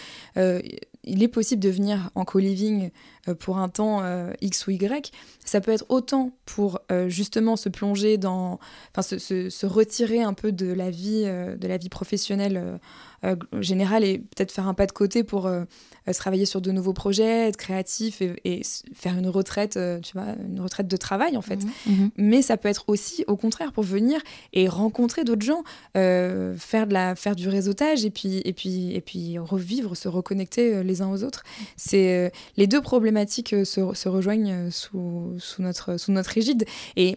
il est possible de venir en co-living pour un temps X ou Y. Ça peut être autant pour justement se plonger dans, enfin, se, se, se, retirer un peu de la vie, de la vie professionnelle euh, général et peut-être faire un pas de côté pour euh, euh, travailler sur de nouveaux projets, être créatif et, faire une retraite, tu vois, une retraite de travail en fait. Mhm. Mhm. Mais ça peut être aussi au contraire pour venir et rencontrer d'autres gens, faire de la, faire du réseautage et puis et puis et puis revivre, se reconnecter les uns aux autres. C'est les deux problématiques se, se rejoignent sous, sous notre sous notre égide. Et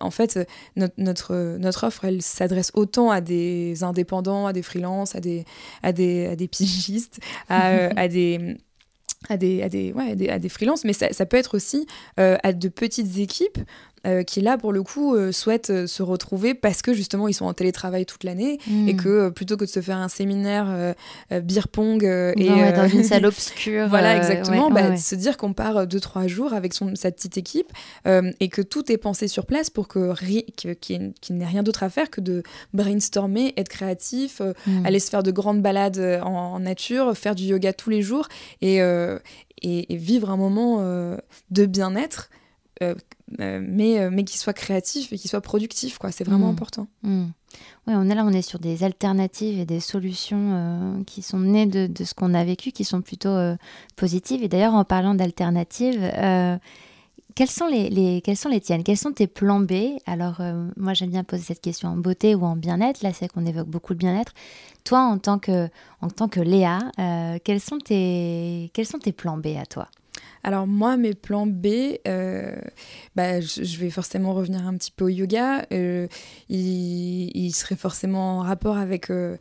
en fait notre notre, notre offre elle s'adresse autant à des indépendants, à des freelances, à des à des, à des pigistes, à, euh, à des à des, à des, ouais, à des, à des freelances, mais ça, ça, peut être aussi euh, à de petites équipes euh, qui là pour le coup euh, souhaitent euh, se retrouver parce que justement ils sont en télétravail toute l'année et hmm. que plutôt que de se faire un séminaire beer pong et dans une salle obscure voilà exactement bah, se dire qu'on part deux trois jours avec son, sa petite équipe et que tout est pensé sur place pour que qu'il n'ait rien d'autre à faire que de brainstormer être créatif hmm. aller se faire de grandes balades en, nature faire du yoga tous les jours et, et, et vivre un moment de bien-être euh, euh, mais, euh, mais qui soit créatif et qui soit productif. Quoi. C'est vraiment mm. important. Mm. Oui, on est là, on est sur des alternatives et des solutions qui sont nées de, de ce qu'on a vécu, qui sont plutôt positives. Et d'ailleurs, en parlant d'alternatives, quels sont les, les, quels sont les tiennes? Quels sont tes plans B? Alors, moi, j'aime bien poser cette question en beauté ou en bien-être. Là, c'est qu'on évoque beaucoup le bien-être. Toi, en tant que, en tant que Léa, quels, sont tes, quels sont tes plans B à toi? Alors moi, mes plans B, euh, bah, je, vais forcément revenir un petit peu au yoga. Euh, il, serait forcément en rapport avec euh,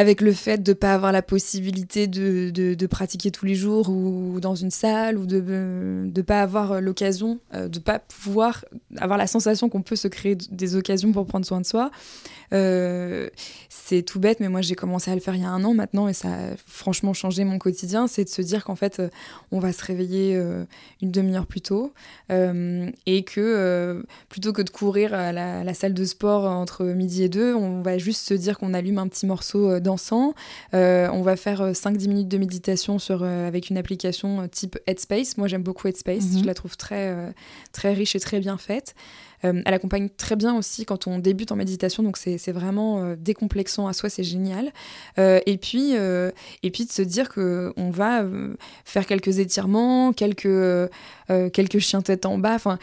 avec le fait de ne pas avoir la possibilité de, de, pratiquer tous les jours ou dans une salle ou de ne pas avoir l'occasion, de ne pas pouvoir avoir la sensation qu'on peut se créer des occasions pour prendre soin de soi. Euh, c'est tout bête, mais moi j'ai commencé à le faire il y a un an maintenant et ça a franchement changé mon quotidien. C'est de se dire qu'en fait, euh, on va se réveiller euh, une demi-heure plus tôt et que plutôt que de courir à la, salle de sport entre midi et deux, on va juste se dire qu'on allume un petit morceau dansant. on va faire 5-10 minutes de méditation sur, avec une application type Headspace. Moi j'aime beaucoup Headspace, mhm. je la trouve très, très riche et très bien faite. Euh, elle accompagne très bien aussi quand on débute en méditation, donc c'est vraiment euh, décomplexant à soi, c'est génial. Euh, et, puis, et puis de se dire qu'on va faire quelques étirements, quelques, quelques chiens tête en bas. Enfin,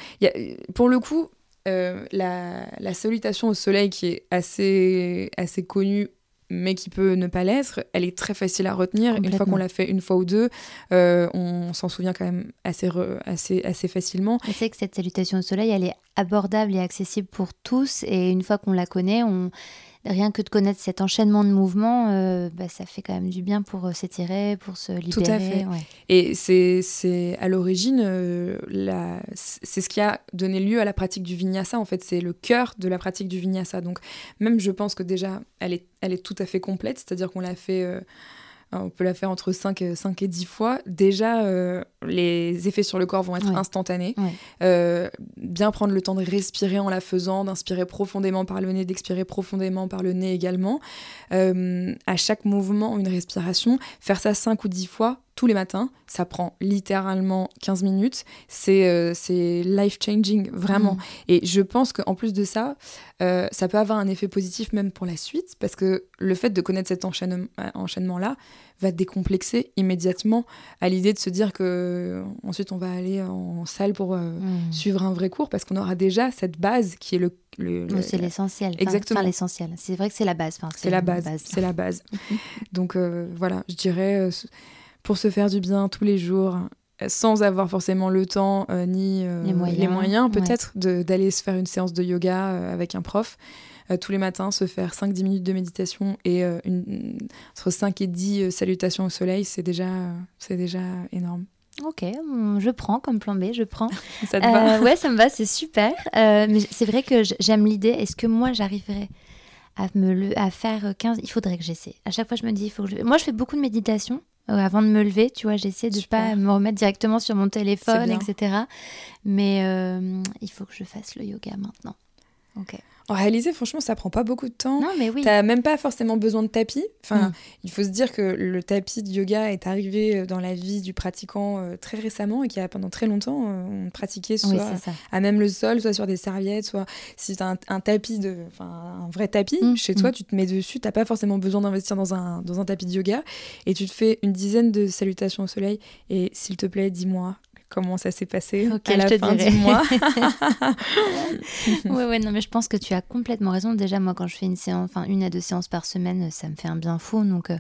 pour le coup, la, la, salutation au soleil qui est assez, assez connue mais qui peut ne pas l'être, elle est très facile à retenir. Une fois qu'on l'a fait une fois ou deux, euh, on s'en souvient quand même assez, assez, assez facilement. Je sais que cette salutation au soleil, elle est abordable et accessible pour tous. Et une fois qu'on la connaît, on rien que de connaître cet enchaînement de mouvements, euh, bah, ça fait quand même du bien pour euh, s'étirer, pour se libérer. Tout à fait. Et c'est à l'origine, euh, c'est ce qui a donné lieu à la pratique du vinyasa. En fait, c'est le cœur de la pratique du vinyasa. Donc, même je pense que déjà, elle est, elle est tout à fait complète, c'est-à-dire qu'on l'a fait on peut la faire entre 5, 5 et 10 fois. Déjà, les effets sur le corps vont être instantanés. Euh, bien prendre le temps de respirer en la faisant, d'inspirer profondément par le nez, d'expirer profondément par le nez également. Euh, à chaque mouvement, une respiration. Faire ça 5 ou 10 fois tous les matins. Ça prend littéralement 15 minutes. C'est life-changing, vraiment. Mm. Et je pense qu'en plus de ça, ça peut avoir un effet positif même pour la suite, parce que le fait de connaître cet enchaînement-là va décomplexer immédiatement à l'idée de se dire que ensuite on va aller en salle pour euh, hmm. suivre un vrai cours parce qu'on aura déjà cette base qui est le, c'est l'essentiel. Exactement. l'essentiel. C'est vrai que c'est la base c'est la base c'est la base. Donc euh, voilà je dirais euh, pour se faire du bien tous les jours sans avoir forcément le temps ni les moyens, peut-être d'aller se faire une séance de yoga avec un prof euh, tous les matins, se faire 5-10 minutes de méditation et euh, une, entre 5 et 10 euh, salutations au soleil, c'est déjà, c'est déjà énorme. Ok, je prends comme plan B, je prends. ça te va? Ouais, ça me va, c'est super. mais c'est vrai que j'aime l'idée. Est-ce que moi, j'arriverais à, me le, à faire 15 Il faudrait que j'essaie. À chaque fois, je me dis, il faut que je... Moi, je fais beaucoup de méditation. avant de me lever, tu vois, j'essaie de ne pas me remettre directement sur mon téléphone, etc. Mais il faut que je fasse le yoga maintenant. Ok. En réalité, franchement, ça prend pas beaucoup de temps. Non, mais oui. T'as même pas forcément besoin de tapis. Enfin, mm. il faut se dire que le tapis de yoga est arrivé euh, dans la vie du pratiquant euh, très récemment et qu'il y a pendant très longtemps, euh, on pratiquait soit à même le sol, soit sur des serviettes, soit si t'as un, tapis de, un vrai tapis mm, chez toi, mm. tu te mets dessus. T'as pas forcément besoin d'investir dans un dans un tapis de yoga et tu te fais une dizaine de salutations au soleil. Et s'il te plaît, dis-moi comment ça s'est passé à la fin du mois. ouais, non, mais je pense que tu as complètement raison. Déjà, moi, quand je fais une séance, enfin une à deux séances par semaine, ça me fait un bien fou. Donc, euh,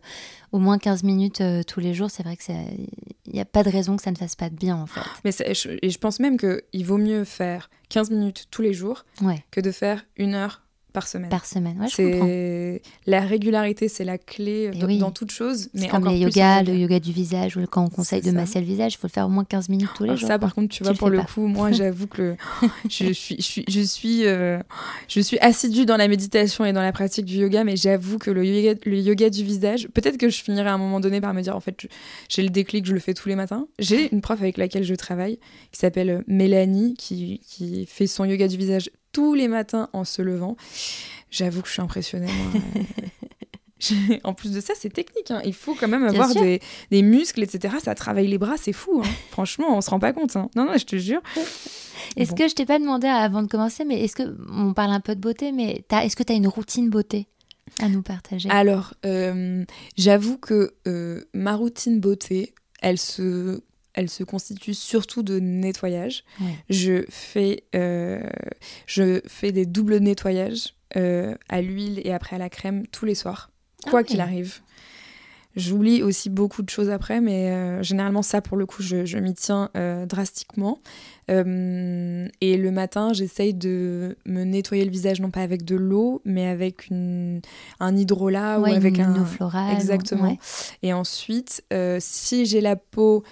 au moins 15 minutes euh, tous les jours, c'est vrai que il n'y a pas de raison que ça ne fasse pas de bien, en fait. Mais je, et je pense même qu'il vaut mieux faire 15 minutes tous les jours que de faire une heure par semaine. Par semaine, ouais, c'est La régularité, c'est la clé eh dans, toute chose. Mais comme les yoga, le yoga du visage, ou quand on conseille de masser le visage, il faut le faire au moins 15 minutes tous les jours. Ça, par contre, tu vois, pour le, coup, moi, j'avoue que je suis, je suis, je suis, euh, je suis assidue dans la méditation et dans la pratique du yoga, mais j'avoue que le yoga, le yoga du visage, peut-être que je finirai à un moment donné par me dire, en fait, j'ai le déclic, je le fais tous les matins. J'ai une prof avec laquelle je travaille qui s'appelle Mélanie, qui, qui fait son yoga du visage tous les matins en se levant. J'avoue que je suis impressionnée. en plus de ça, c'est technique. Hein. Il faut quand même avoir des, muscles, etc. Ça travaille les bras, c'est fou. Hein. Franchement, on se rend pas compte. Hein. Non, non, je te jure. Est-ce que je t'ai pas demandé avant de commencer, mais est-ce que on parle un peu de beauté, mais est-ce que tu as une routine beauté à nous partager? Alors, euh, j'avoue que euh, ma routine beauté, elle se elle se constitue surtout de nettoyage. Je, fais, euh, je fais des doubles nettoyages euh, à l'huile et après à la crème tous les soirs, quoi ah qu'il arrive. J'oublie aussi beaucoup de choses après, mais euh, généralement ça, pour le coup, je, m'y tiens euh, drastiquement. Euh, et le matin, j'essaye de me nettoyer le visage, non pas avec de l'eau, mais avec une, un hydrolat ou avec un... eau florale. Exactement. Et ensuite, si j'ai la peau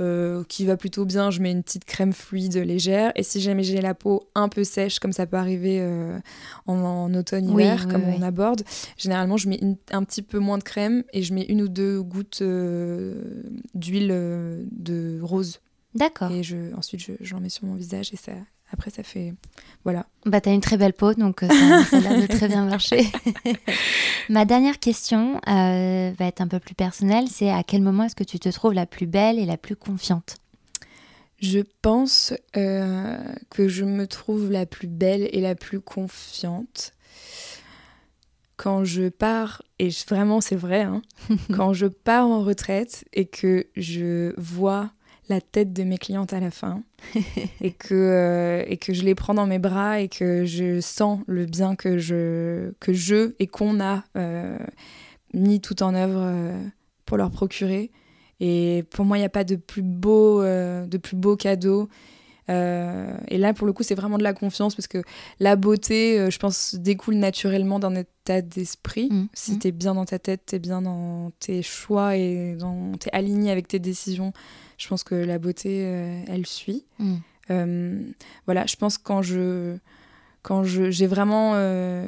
euh, qui va plutôt bien, je mets une petite crème fluide légère. Et si jamais j'ai la peau un peu sèche, comme ça peut arriver euh, en, automne-hiver, comme on aborde, généralement je mets un petit peu moins de crème et je mets une ou deux gouttes euh, d'huile de rose. D'accord. Et je, ensuite, j'en mets sur mon visage et ça, après, ça fait. Voilà. Bah, t'as une très belle peau, donc euh, ça, a l'air de très bien marcher. Ma dernière question euh, va être un peu plus personnelle c'est à quel moment est-ce que tu te trouves la plus belle et la plus confiante? Je pense euh, que je me trouve la plus belle et la plus confiante quand je pars, et vraiment c'est vrai, hein, quand je pars en retraite et que je vois la tête de mes clientes à la fin et, que, euh, et que je les prends dans mes bras et que je sens le bien que je, que je et qu'on a euh, mis tout en œuvre euh, pour leur procurer. Et pour moi, il n'y a pas de plus beau, de plus beau cadeau. et là, pour le coup, c'est vraiment de la confiance parce que la beauté, je pense, découle naturellement d'un état d'esprit. Mmh. Si mmh. tu es bien dans ta tête, tu es bien dans tes choix et tu es aligné avec tes décisions je pense que la beauté, euh, elle suit. Mm. Euh, voilà, je pense quand je quand je j'ai vraiment euh,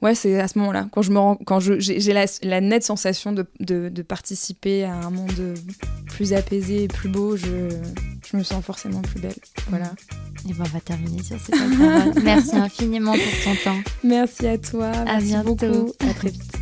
ouais c'est à ce moment-là quand je me rends, quand je j'ai la, la, nette sensation de, de, de, participer à un monde plus apaisé et plus beau je, je me sens forcément plus belle voilà mm. et ben on va terminer sur cette parole merci infiniment pour ton temps merci à toi à bientôt beaucoup. à très vite